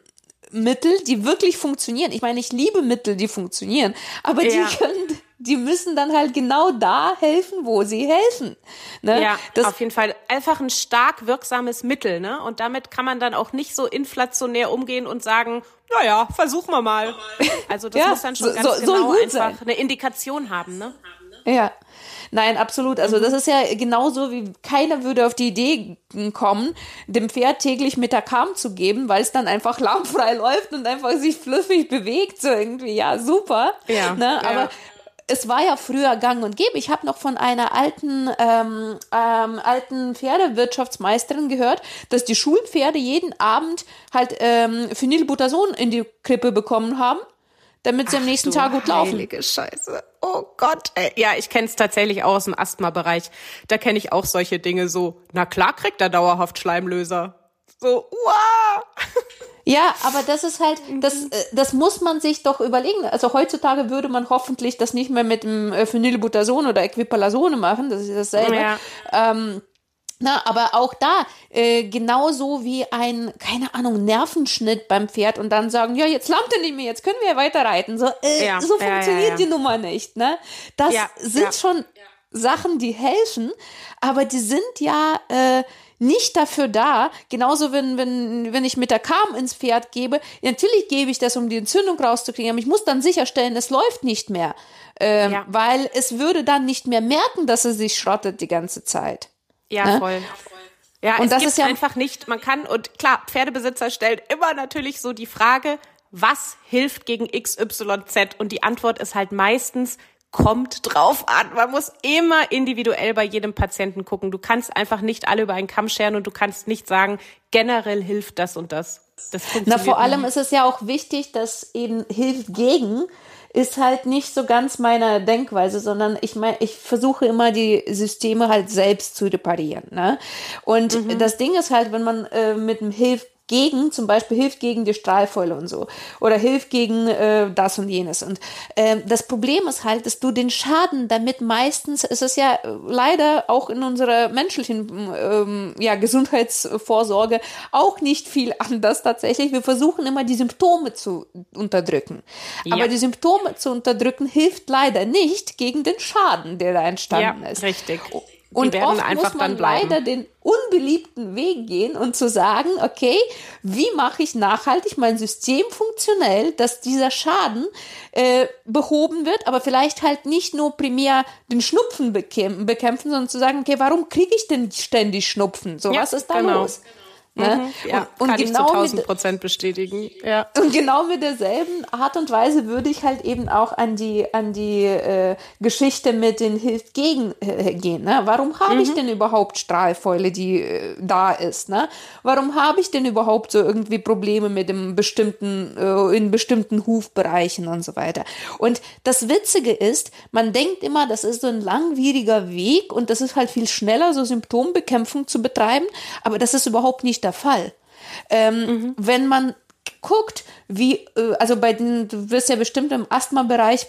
Mittel, die wirklich funktionieren. Ich meine, ich liebe Mittel, die funktionieren, aber ja. die können, die müssen dann halt genau da helfen, wo sie helfen. Ne? Ja, das, auf jeden Fall einfach ein stark wirksames Mittel, ne? Und damit kann man dann auch nicht so inflationär umgehen und sagen, naja, versuchen wir mal. Also das ja, muss dann schon so, ganz so, genau einfach sein. eine Indikation haben, ne? Ja. Nein, absolut. Also das ist ja genauso wie keiner würde auf die Idee kommen, dem Pferd täglich Metacam zu geben, weil es dann einfach lahmfrei läuft und einfach sich flüssig bewegt, so irgendwie. Ja, super. Ja. Ne? Aber ja es war ja früher gang und gäbe. Ich habe noch von einer alten, ähm, ähm, alten Pferdewirtschaftsmeisterin gehört, dass die Schulpferde jeden Abend halt ähm, Phenylbutason in die Krippe bekommen haben damit sie Ach, am nächsten Tag gut laufen. Heilige Scheiße. Oh Gott, ey. Ja, ich kenne es tatsächlich auch aus dem Asthma-Bereich. Da kenne ich auch solche Dinge so, na klar kriegt er dauerhaft Schleimlöser. So, wow. Ja, aber das ist halt, das, äh, das muss man sich doch überlegen. Also heutzutage würde man hoffentlich das nicht mehr mit dem äh, Phenylbutason oder Equipalasone machen, das ist dasselbe. Ja. Ähm, na, aber auch da, äh, genauso wie ein, keine Ahnung, Nervenschnitt beim Pferd und dann sagen, ja, jetzt lammt er nicht mehr, jetzt können wir weiter reiten. So, äh, ja, so funktioniert ja, ja, die Nummer nicht, ne? Das sind schon Sachen, die helfen, aber die sind ja äh, nicht dafür da. Genauso, wenn, wenn, wenn ich mit der Kam ins Pferd gebe, natürlich gebe ich das, um die Entzündung rauszukriegen, aber ich muss dann sicherstellen, es läuft nicht mehr. Ähm, ja. Weil es würde dann nicht mehr merken, dass es sich schrottet die ganze Zeit. Ja, ne? voll. Ja, und es das gibt ist ja einfach nicht, man kann, und klar, Pferdebesitzer stellen immer natürlich so die Frage, was hilft gegen XYZ? Und die Antwort ist halt meistens, kommt drauf an. Man muss immer individuell bei jedem Patienten gucken. Du kannst einfach nicht alle über einen Kamm scheren und du kannst nicht sagen, generell hilft das und das. Das Na, vor allem ist es ja auch wichtig, dass eben hilft gegen ist halt nicht so ganz meiner Denkweise, sondern ich meine, ich versuche immer die Systeme halt selbst zu reparieren. Ne? Und mhm. das Ding ist halt, wenn man äh, mit dem Hilf gegen, zum Beispiel hilft gegen die Strahlfäule und so. Oder hilft gegen äh, das und jenes. Und äh, das Problem ist halt, dass du den Schaden damit meistens, es ist ja leider auch in unserer menschlichen ähm, ja, Gesundheitsvorsorge auch nicht viel anders tatsächlich. Wir versuchen immer die Symptome zu unterdrücken. Ja. Aber die Symptome zu unterdrücken hilft leider nicht gegen den Schaden, der da entstanden ja, ist. Richtig. Und oft muss man leider den unbeliebten Weg gehen und zu sagen, okay, wie mache ich nachhaltig mein System funktionell, dass dieser Schaden äh, behoben wird, aber vielleicht halt nicht nur primär den Schnupfen bekämpfen, sondern zu sagen, okay, warum kriege ich denn ständig Schnupfen? So, ja, was ist da genau. los? Ne? Mhm, ja, und, und kann genau ich zu 1000 Prozent bestätigen. Ja. Und genau mit derselben Art und Weise würde ich halt eben auch an die, an die äh, Geschichte mit den Hilft gegen äh, gehen. Ne? Warum habe mhm. ich denn überhaupt Strahlfäule, die äh, da ist? Ne? Warum habe ich denn überhaupt so irgendwie Probleme mit dem bestimmten, äh, in bestimmten Hufbereichen und so weiter? Und das Witzige ist, man denkt immer, das ist so ein langwieriger Weg und das ist halt viel schneller, so Symptombekämpfung zu betreiben, aber das ist überhaupt nicht der Fall. Ähm, mhm. Wenn man guckt, wie, äh, also bei den, du wirst ja bestimmt im Asthma-Bereich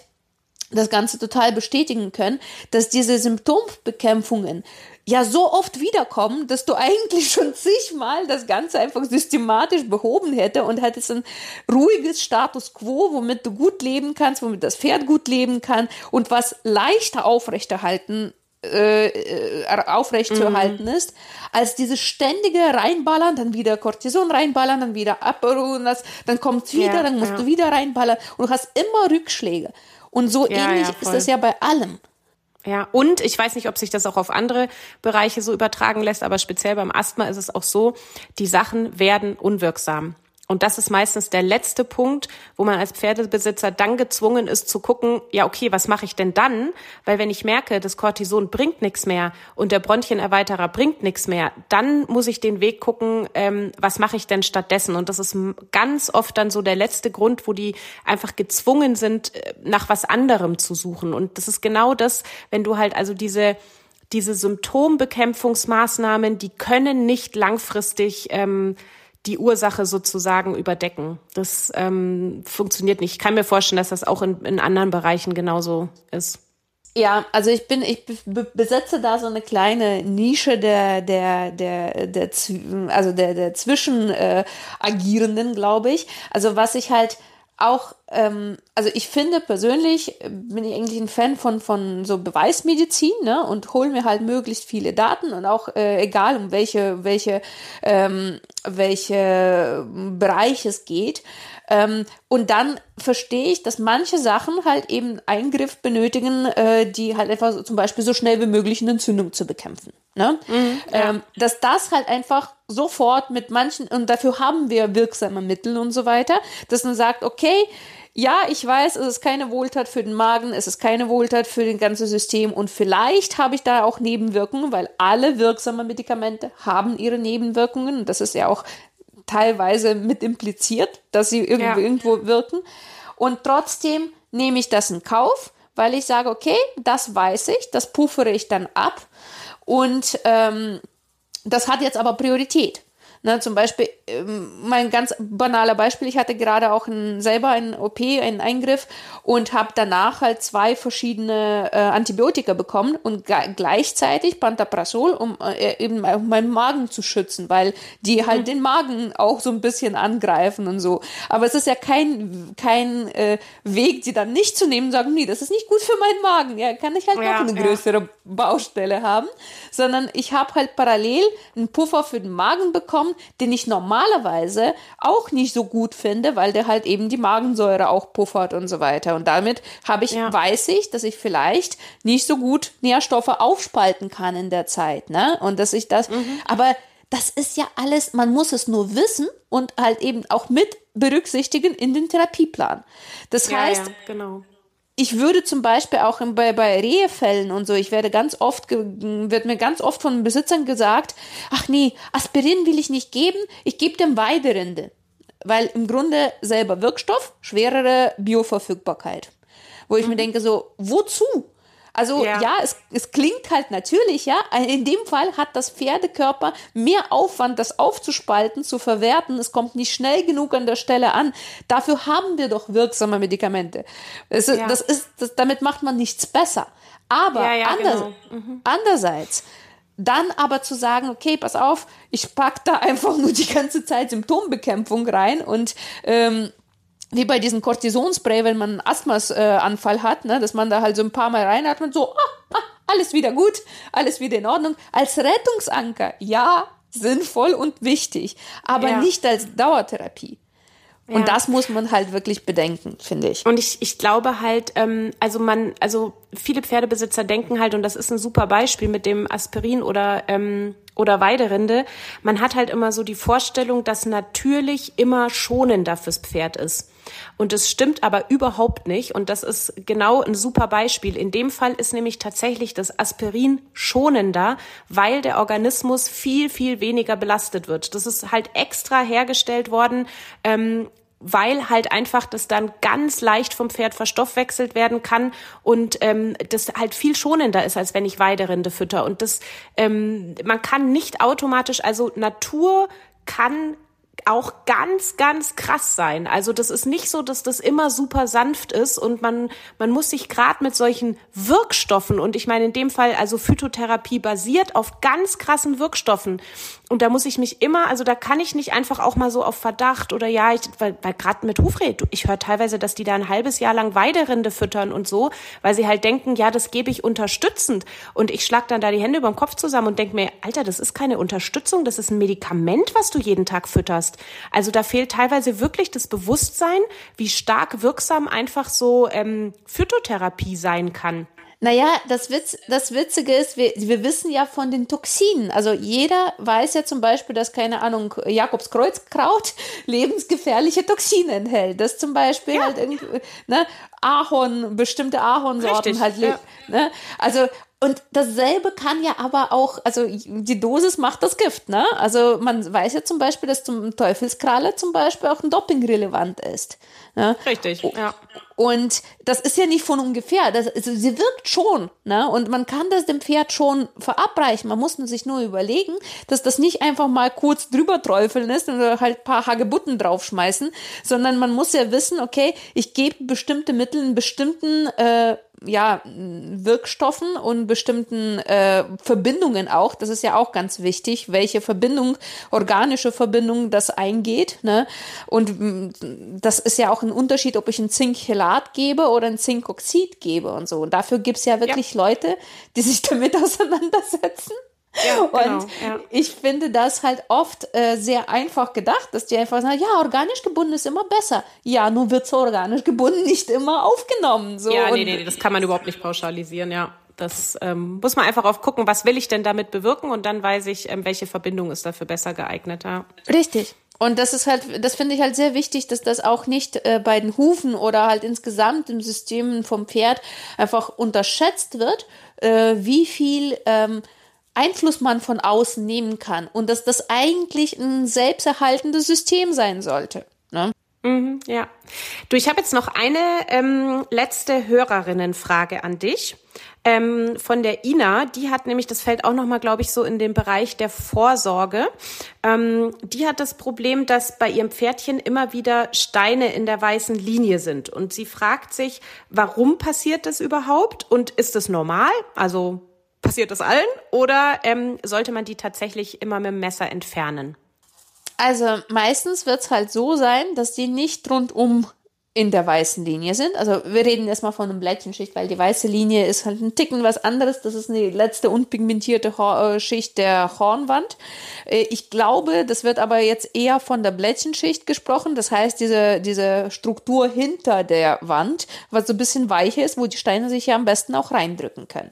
das Ganze total bestätigen können, dass diese Symptombekämpfungen ja so oft wiederkommen, dass du eigentlich schon zigmal das Ganze einfach systematisch behoben hätte und hättest ein ruhiges Status quo, womit du gut leben kannst, womit das Pferd gut leben kann und was leichter aufrechterhalten äh, äh, aufrechtzuerhalten mhm. ist, als dieses ständige reinballern, dann wieder Cortison reinballern, dann wieder abruhen, dann kommt es wieder, ja, dann musst ja. du wieder reinballern und du hast immer Rückschläge. Und so ja, ähnlich ist das ja bei allem. Ja, und ich weiß nicht, ob sich das auch auf andere Bereiche so übertragen lässt, aber speziell beim Asthma ist es auch so, die Sachen werden unwirksam. Und das ist meistens der letzte Punkt, wo man als Pferdebesitzer dann gezwungen ist zu gucken, ja, okay, was mache ich denn dann? Weil wenn ich merke, das Cortison bringt nichts mehr und der Bronchienerweiterer bringt nichts mehr, dann muss ich den Weg gucken, ähm, was mache ich denn stattdessen? Und das ist ganz oft dann so der letzte Grund, wo die einfach gezwungen sind, äh, nach was anderem zu suchen. Und das ist genau das, wenn du halt also diese diese Symptombekämpfungsmaßnahmen, die können nicht langfristig ähm, die Ursache sozusagen überdecken. Das ähm, funktioniert nicht. Ich kann mir vorstellen, dass das auch in, in anderen Bereichen genauso ist. Ja, also ich bin, ich besetze da so eine kleine Nische der, der, der, der, also der, der Zwischenagierenden, äh, glaube ich. Also was ich halt auch, ähm, also ich finde persönlich, äh, bin ich eigentlich ein Fan von, von so Beweismedizin, ne, und hole mir halt möglichst viele Daten und auch äh, egal um welche, welche, ähm, welche Bereich es geht. Ähm, und dann verstehe ich, dass manche Sachen halt eben Eingriff benötigen, äh, die halt einfach so, zum Beispiel so schnell wie möglich eine Entzündung zu bekämpfen. Ne? Mhm, ja. ähm, dass das halt einfach sofort mit manchen, und dafür haben wir wirksame Mittel und so weiter, dass man sagt, okay, ja, ich weiß, es ist keine Wohltat für den Magen, es ist keine Wohltat für das ganze System und vielleicht habe ich da auch Nebenwirkungen, weil alle wirksame Medikamente haben ihre Nebenwirkungen und das ist ja auch teilweise mit impliziert, dass sie irgendwo, ja. irgendwo wirken. Und trotzdem nehme ich das in Kauf, weil ich sage, okay, das weiß ich, das puffere ich dann ab und ähm, das hat jetzt aber Priorität. Na, zum Beispiel, ähm, mein ganz banaler Beispiel, ich hatte gerade auch ein, selber einen OP, einen Eingriff und habe danach halt zwei verschiedene äh, Antibiotika bekommen und gleichzeitig Pantoprazol, um äh, eben auch meinen Magen zu schützen, weil die halt mhm. den Magen auch so ein bisschen angreifen und so. Aber es ist ja kein, kein äh, Weg, die dann nicht zu nehmen und sagen, nee, das ist nicht gut für meinen Magen. Ja, kann ich halt ja, noch eine ja. größere Baustelle haben, sondern ich habe halt parallel einen Puffer für den Magen bekommen, den ich normalerweise auch nicht so gut finde, weil der halt eben die Magensäure auch puffert und so weiter. Und damit habe ich, ja. weiß ich, dass ich vielleicht nicht so gut Nährstoffe aufspalten kann in der Zeit, ne? Und dass ich das, mhm. aber das ist ja alles, man muss es nur wissen und halt eben auch mit berücksichtigen in den Therapieplan. Das ja, heißt, ja, genau ich würde zum Beispiel auch bei, bei Rehefällen und so, ich werde ganz oft, wird mir ganz oft von Besitzern gesagt, ach nee, Aspirin will ich nicht geben, ich gebe dem Weiderinde. Weil im Grunde selber Wirkstoff, schwerere Bioverfügbarkeit. Wo ich mhm. mir denke so, wozu? Also ja, ja es, es klingt halt natürlich, ja. In dem Fall hat das Pferdekörper mehr Aufwand, das aufzuspalten, zu verwerten. Es kommt nicht schnell genug an der Stelle an. Dafür haben wir doch wirksame Medikamente. Es, ja. Das ist, das, damit macht man nichts besser. Aber ja, anders, genau. mhm. andererseits, dann aber zu sagen, okay, pass auf, ich pack da einfach nur die ganze Zeit Symptombekämpfung rein und ähm, wie bei diesem Cortisonspray, wenn man einen Asthmasanfall äh, hat, ne, dass man da halt so ein paar Mal reinatmet, so, ah, ah, alles wieder gut, alles wieder in Ordnung. Als Rettungsanker, ja, sinnvoll und wichtig, aber ja. nicht als Dauertherapie. Und ja. das muss man halt wirklich bedenken, finde ich. Und ich, ich glaube halt, ähm, also man, also viele Pferdebesitzer denken halt, und das ist ein super Beispiel mit dem Aspirin oder ähm, oder Weiderinde, man hat halt immer so die Vorstellung, dass natürlich immer schonender fürs Pferd ist. Und es stimmt aber überhaupt nicht. Und das ist genau ein super Beispiel. In dem Fall ist nämlich tatsächlich das Aspirin schonender, weil der Organismus viel, viel weniger belastet wird. Das ist halt extra hergestellt worden, ähm, weil halt einfach das dann ganz leicht vom Pferd verstoffwechselt werden kann und ähm, das halt viel schonender ist, als wenn ich Weiderinde fütter. Und das, ähm, man kann nicht automatisch, also Natur kann auch ganz, ganz krass sein. Also das ist nicht so, dass das immer super sanft ist und man, man muss sich gerade mit solchen Wirkstoffen und ich meine in dem Fall also Phytotherapie basiert auf ganz krassen Wirkstoffen und da muss ich mich immer, also da kann ich nicht einfach auch mal so auf Verdacht oder ja, ich, weil, weil gerade mit Hufred, ich höre teilweise, dass die da ein halbes Jahr lang Weiderinde füttern und so, weil sie halt denken, ja, das gebe ich unterstützend. Und ich schlag dann da die Hände über den Kopf zusammen und denke mir, Alter, das ist keine Unterstützung, das ist ein Medikament, was du jeden Tag fütterst. Also da fehlt teilweise wirklich das Bewusstsein, wie stark wirksam einfach so ähm, Phytotherapie sein kann. Naja, das, Witz, das Witzige ist, wir, wir wissen ja von den Toxinen. Also jeder weiß ja zum Beispiel, dass, keine Ahnung, Jakobskreuzkraut lebensgefährliche Toxine enthält. Das zum Beispiel ja. halt irgendwie, ne, Ahorn, bestimmte Ahornsorten Richtig, halt. Ja. Ne? Also und dasselbe kann ja aber auch, also die Dosis macht das Gift, ne? Also man weiß ja zum Beispiel, dass zum Teufelskralle zum Beispiel auch ein Doping relevant ist. Ne? Richtig, ja. Und das ist ja nicht von ungefähr. Das, also sie wirkt schon, ne? Und man kann das dem Pferd schon verabreichen. Man muss sich nur überlegen, dass das nicht einfach mal kurz drüber träufeln ist oder halt ein paar Hagebutten draufschmeißen, sondern man muss ja wissen, okay, ich gebe bestimmte Mittel in bestimmten äh, ja, Wirkstoffen und bestimmten äh, Verbindungen auch. Das ist ja auch ganz wichtig, welche Verbindung, organische Verbindung das eingeht. Ne? Und mm, das ist ja auch ein Unterschied, ob ich ein Zinkchelat gebe oder ein Zinkoxid gebe und so. Und dafür gibt's ja wirklich ja. Leute, die sich damit auseinandersetzen. Ja, und genau, ja. ich finde das halt oft äh, sehr einfach gedacht, dass die einfach sagen, ja, organisch gebunden ist immer besser. Ja, nun wird so organisch gebunden nicht immer aufgenommen. So. Ja, nee, nee, nee, das kann man überhaupt nicht pauschalisieren, ja. Das ähm, muss man einfach auf gucken, was will ich denn damit bewirken und dann weiß ich, ähm, welche Verbindung ist dafür besser geeignet. Ja. Richtig. Und das ist halt, das finde ich halt sehr wichtig, dass das auch nicht äh, bei den Hufen oder halt insgesamt im System vom Pferd einfach unterschätzt wird, äh, wie viel ähm, Einfluss man von außen nehmen kann und dass das eigentlich ein selbsterhaltendes System sein sollte. Ne? Mhm, ja. Du, ich habe jetzt noch eine ähm, letzte Hörerinnenfrage an dich. ähm, von der Ina. Die hat nämlich, das fällt auch nochmal, glaube ich, so in den Bereich der Vorsorge. Ähm, die hat das Problem, dass bei ihrem Pferdchen immer wieder Steine in der weißen Linie sind. Und sie fragt sich, warum passiert das überhaupt? Und ist das normal? Also passiert das allen? Oder ähm, sollte man die tatsächlich immer mit dem Messer entfernen? Also meistens wird es halt so sein, dass die nicht rundum in der weißen Linie sind. Also wir reden erstmal von einem Blättchenschicht, weil die weiße Linie ist halt ein Ticken was anderes. Das ist die letzte unpigmentierte äh, Schicht der Hornwand. Äh, ich glaube, das wird aber jetzt eher von der Blättchenschicht gesprochen. Das heißt, diese, diese Struktur hinter der Wand, was so ein bisschen weicher ist, wo die Steine sich ja am besten auch reindrücken können.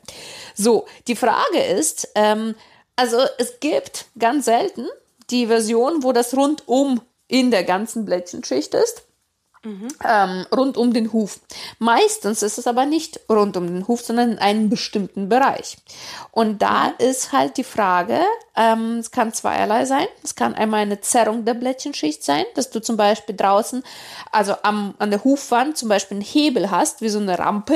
So, die Frage ist, ähm, also es gibt ganz selten die Version, wo das rundum in der ganzen Blättchenschicht ist. Mhm. Ähm, rund um den Huf. Meistens ist es aber nicht rund um den Huf, sondern in einem bestimmten Bereich. Und da mhm. ist halt die Frage, ähm, es kann zweierlei sein. Es kann einmal eine Zerrung der Blättchenschicht sein, dass du zum Beispiel draußen, also am, an der Hufwand zum Beispiel einen Hebel hast, wie so eine Rampe,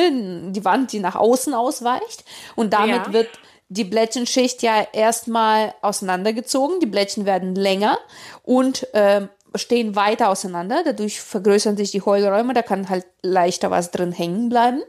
die Wand, die nach außen ausweicht. Und damit ja. wird die Blättchenschicht ja erstmal auseinandergezogen, die Blättchen werden länger und äh, stehen weiter auseinander, dadurch vergrößern sich die Heulräume, da kann halt leichter was drin hängen bleiben.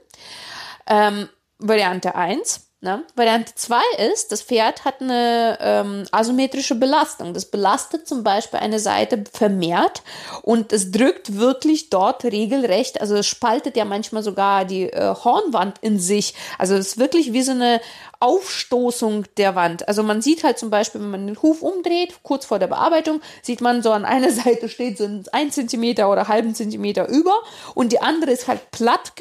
Ähm, Variante 1. Ne? Variante 2 ist, das Pferd hat eine ähm, asymmetrische Belastung. Das belastet zum Beispiel eine Seite vermehrt und es drückt wirklich dort regelrecht, also es spaltet ja manchmal sogar die äh, Hornwand in sich. Also es ist wirklich wie so eine Aufstoßung der Wand. Also man sieht halt zum Beispiel, wenn man den Huf umdreht, kurz vor der Bearbeitung, sieht man so an einer Seite steht so ein Zentimeter oder halben Zentimeter über und die andere ist halt platt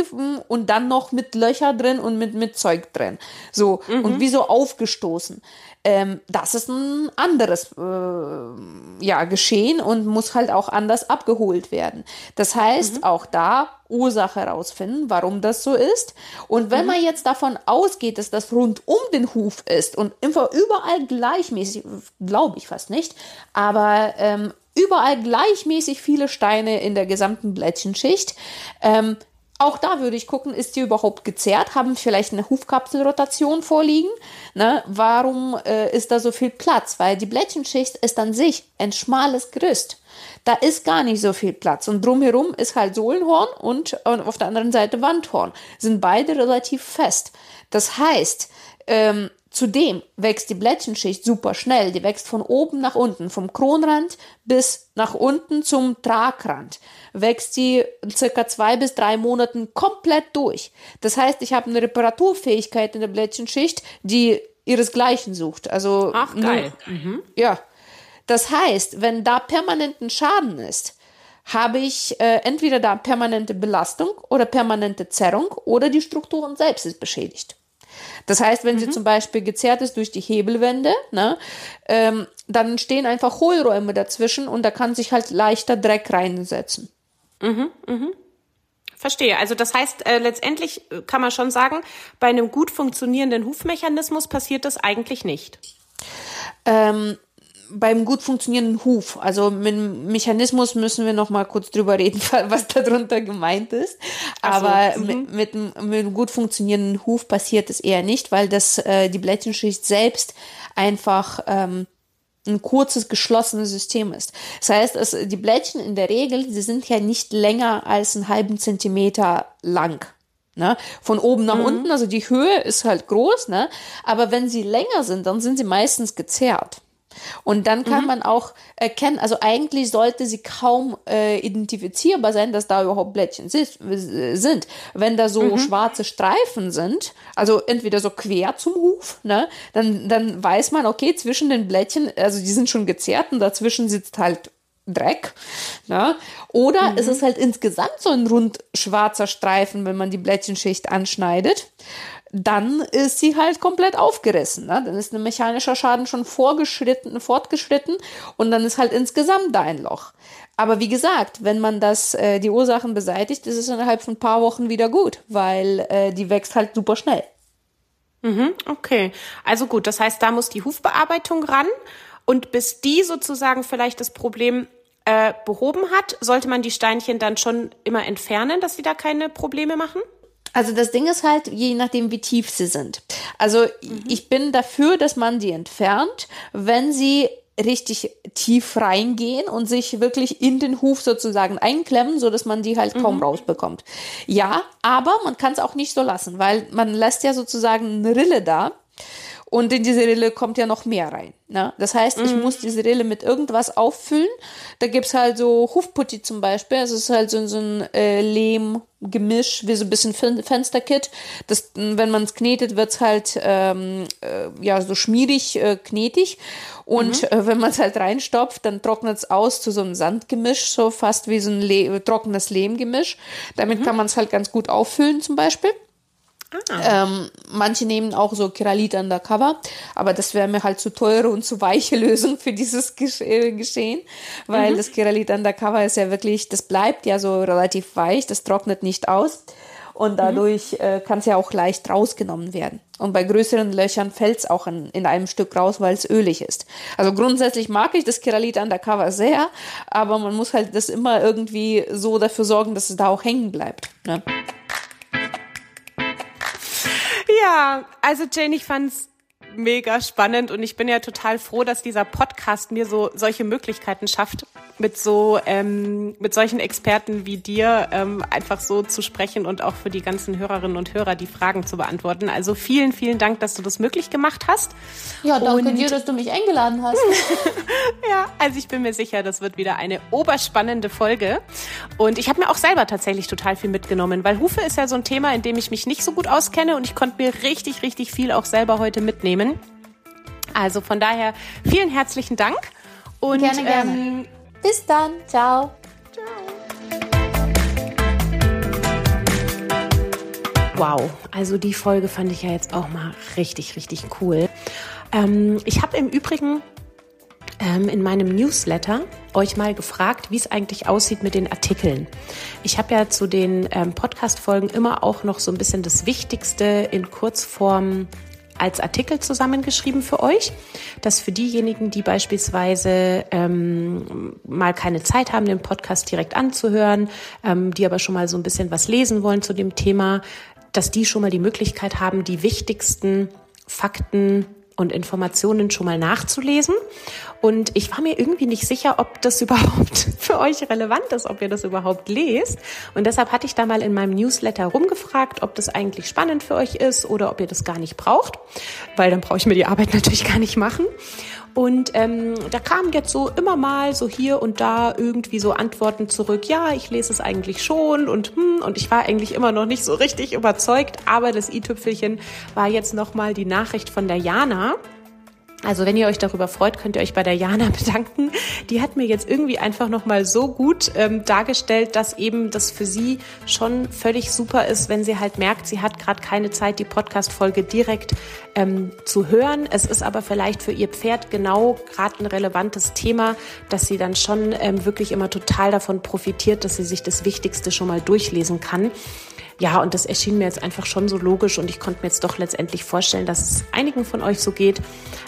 und dann noch mit Löcher drin und mit, mit Zeug drin. So, mhm. und wie so aufgestoßen. Ähm, das ist ein anderes äh, ja, Geschehen und muss halt auch anders abgeholt werden. Das heißt, mhm. auch da Ursache herausfinden, warum das so ist. Und wenn mhm. man jetzt davon ausgeht, dass das rund um den Huf ist und überall gleichmäßig, glaube ich fast nicht, aber ähm, überall gleichmäßig viele Steine in der gesamten Blättchenschicht, ähm, auch da würde ich gucken, ist die überhaupt gezerrt? Haben vielleicht eine Hufkapselrotation vorliegen? Ne? Warum äh, ist da so viel Platz? Weil die Blättchenschicht ist an sich ein schmales Gerüst. Da ist gar nicht so viel Platz. Und drumherum ist halt Sohlenhorn und, und auf der anderen Seite Wandhorn. Sind beide relativ fest. Das heißt, ähm, Zudem wächst die Blättchenschicht super schnell. Die wächst von oben nach unten, vom Kronrand bis nach unten zum Tragrand. Wächst die circa zwei bis drei Monaten komplett durch. Das heißt, ich habe eine Reparaturfähigkeit in der Blättchenschicht, die ihresgleichen sucht. Also Ach geil. Mhm. Ja. Das heißt, wenn da permanenten Schaden ist, habe ich äh, entweder da permanente Belastung oder permanente Zerrung oder die Strukturen selbst ist beschädigt. Das heißt, wenn mhm. sie zum Beispiel gezerrt ist durch die Hebelwände, ne, ähm, dann stehen einfach Hohlräume dazwischen und da kann sich halt leichter Dreck reinsetzen. Mhm, mhm. Verstehe. Also das heißt, äh, letztendlich äh, kann man schon sagen, bei einem gut funktionierenden Hufmechanismus passiert das eigentlich nicht. Ähm, beim gut funktionierenden Huf. Also mit dem Mechanismus müssen wir noch mal kurz drüber reden, was darunter gemeint ist. Aber so, mit, mhm. mit, mit, einem gut funktionierenden Huf passiert es eher nicht, weil das äh, die Blättchenschicht selbst einfach ähm, ein kurzes geschlossenes System ist. Das heißt, es, die Blättchen in der Regel, sie sind ja nicht länger als einen halben Zentimeter lang. Ne? Von oben nach mhm. unten, also die Höhe ist halt groß, ne? aber wenn sie länger sind, dann sind sie meistens gezerrt. Und dann kann mhm. man auch erkennen, also eigentlich sollte sie kaum äh, identifizierbar sein, dass da überhaupt Blättchen sind. Wenn da so mhm. schwarze Streifen sind, also entweder so quer zum Huf, ne, dann, dann weiß man, okay, zwischen den Blättchen, also die sind schon gezerrt und dazwischen sitzt halt Dreck. Ne? Oder mhm. ist es halt insgesamt so ein rund schwarzer Streifen, wenn man die Blättchenschicht anschneidet dann ist sie halt komplett aufgerissen. Ne? Dann ist ein mechanischer Schaden schon vorgeschritten, fortgeschritten und dann ist halt insgesamt da ein Loch. Aber wie gesagt, wenn man das, äh, die Ursachen beseitigt, ist es innerhalb von ein paar Wochen wieder gut, weil äh, die wächst halt super schnell. Mhm, okay. Also gut, das heißt, da muss die Hufbearbeitung ran und bis die sozusagen vielleicht das Problem äh, behoben hat, sollte man die Steinchen dann schon immer entfernen, dass sie da keine Probleme machen? Also das Ding ist halt, je nachdem, wie tief sie sind. Also mhm. ich bin dafür, dass man die entfernt, wenn sie richtig tief reingehen und sich wirklich in den Huf sozusagen einklemmen, so dass man die halt kaum mhm. rausbekommt. Ja, aber man kann es auch nicht so lassen, weil man lässt ja sozusagen eine Rille da und in diese Rille kommt ja noch mehr rein. Ne? Das heißt, mhm. ich muss diese Rille mit irgendwas auffüllen. Da gibt's halt so Hufputti zum Beispiel. Es ist halt so, so ein äh, Lehmgemisch, wie so ein bisschen Fen Fensterkit. Das, wenn man es knetet, wird's halt ähm, äh, ja so schmierig, äh, knetig. Und mhm. äh, wenn man es halt reinstopft, dann trocknet es aus zu so einem Sandgemisch, so fast wie so ein Le trockenes Lehmgemisch. Damit mhm. kann man es halt ganz gut auffüllen zum Beispiel. Ah. Ähm, manche nehmen auch so Keralit undercover, aber das wäre mir halt zu teure und zu weiche Lösung für dieses äh, Geschehen, weil mhm. das Keralit undercover ist ja wirklich, das bleibt ja so relativ weich, das trocknet nicht aus und mhm. dadurch mhm. äh, kann es ja auch leicht rausgenommen werden. Und bei größeren Löchern fällt es auch in, in einem Stück raus, weil es ölig ist. Also grundsätzlich mag ich das Keralit undercover sehr, aber man muss halt das immer irgendwie so dafür sorgen, dass es da auch hängen bleibt. Ne? Ja, also Jane, ich fand's mega spannend und ich bin ja total froh, dass dieser Podcast mir so solche Möglichkeiten schafft, mit so ähm, mit solchen Experten wie dir ähm, einfach so zu sprechen und auch für die ganzen Hörerinnen und Hörer die Fragen zu beantworten. Also vielen, vielen Dank, dass du das möglich gemacht hast. Ja, danke und dir, dass du mich eingeladen hast. ja, also ich bin mir sicher, das wird wieder eine oberspannende Folge. Und ich habe mir auch selber tatsächlich total viel mitgenommen, weil Hufe ist ja so ein Thema, in dem ich mich nicht so gut auskenne und ich konnte mir richtig, richtig viel auch selber heute mitnehmen. Also von daher vielen herzlichen Dank. Und gerne, gerne. Ähm, bis dann. Ciao. Ciao. Wow, also die Folge fand ich ja jetzt auch mal richtig, richtig cool. Ähm, ich habe im Übrigen ähm, in meinem Newsletter euch mal gefragt, wie es eigentlich aussieht mit den Artikeln. Ich habe ja zu den ähm, Podcast-Folgen immer auch noch so ein bisschen das Wichtigste in Kurzform als Artikel zusammengeschrieben für euch, dass für diejenigen, die beispielsweise ähm, mal keine Zeit haben, den Podcast direkt anzuhören, ähm, die aber schon mal so ein bisschen was lesen wollen zu dem Thema, dass die schon mal die Möglichkeit haben, die wichtigsten Fakten und Informationen schon mal nachzulesen. Und ich war mir irgendwie nicht sicher, ob das überhaupt für euch relevant ist, ob ihr das überhaupt lest. Und deshalb hatte ich da mal in meinem Newsletter rumgefragt, ob das eigentlich spannend für euch ist oder ob ihr das gar nicht braucht, weil dann brauche ich mir die Arbeit natürlich gar nicht machen. Und ähm, da kamen jetzt so immer mal so hier und da irgendwie so Antworten zurück. Ja, ich lese es eigentlich schon und hm, und ich war eigentlich immer noch nicht so richtig überzeugt. Aber das i-Tüpfelchen war jetzt noch mal die Nachricht von der Jana. Also wenn ihr euch darüber freut, könnt ihr euch bei der Jana bedanken. Die hat mir jetzt irgendwie einfach nochmal so gut ähm, dargestellt, dass eben das für sie schon völlig super ist, wenn sie halt merkt, sie hat gerade keine Zeit, die Podcast-Folge direkt ähm, zu hören. Es ist aber vielleicht für ihr Pferd genau gerade ein relevantes Thema, dass sie dann schon ähm, wirklich immer total davon profitiert, dass sie sich das Wichtigste schon mal durchlesen kann. Ja, und das erschien mir jetzt einfach schon so logisch und ich konnte mir jetzt doch letztendlich vorstellen, dass es einigen von euch so geht,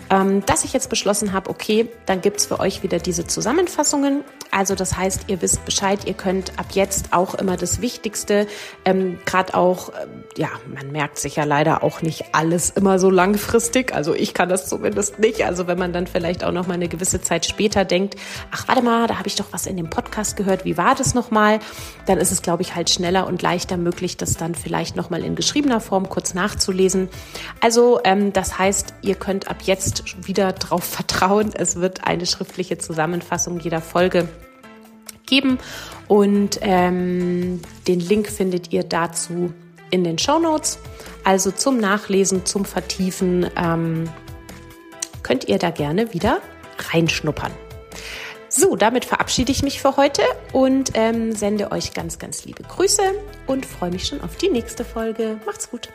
ähm, dass ich jetzt beschlossen habe, okay, dann gibt's für euch wieder diese Zusammenfassungen. Also das heißt, ihr wisst Bescheid, ihr könnt ab jetzt auch immer das Wichtigste, ähm, gerade auch, äh, ja, man merkt sich ja leider auch nicht alles immer so langfristig. Also ich kann das zumindest nicht. Also wenn man dann vielleicht auch noch mal eine gewisse Zeit später denkt, ach warte mal, da habe ich doch was in dem Podcast gehört, wie war das nochmal? Dann ist es, glaube ich, halt schneller und leichter möglich, das dann vielleicht nochmal in geschriebener Form kurz nachzulesen. Also ähm, das heißt, ihr könnt ab jetzt wieder darauf vertrauen, es wird eine schriftliche Zusammenfassung jeder Folge geben und ähm, den Link findet ihr dazu in den Show Notes. Also zum Nachlesen, zum Vertiefen ähm, könnt ihr da gerne wieder reinschnuppern. So, damit verabschiede ich mich für heute und ähm, sende euch ganz, ganz liebe Grüße und freue mich schon auf die nächste Folge. Macht's gut.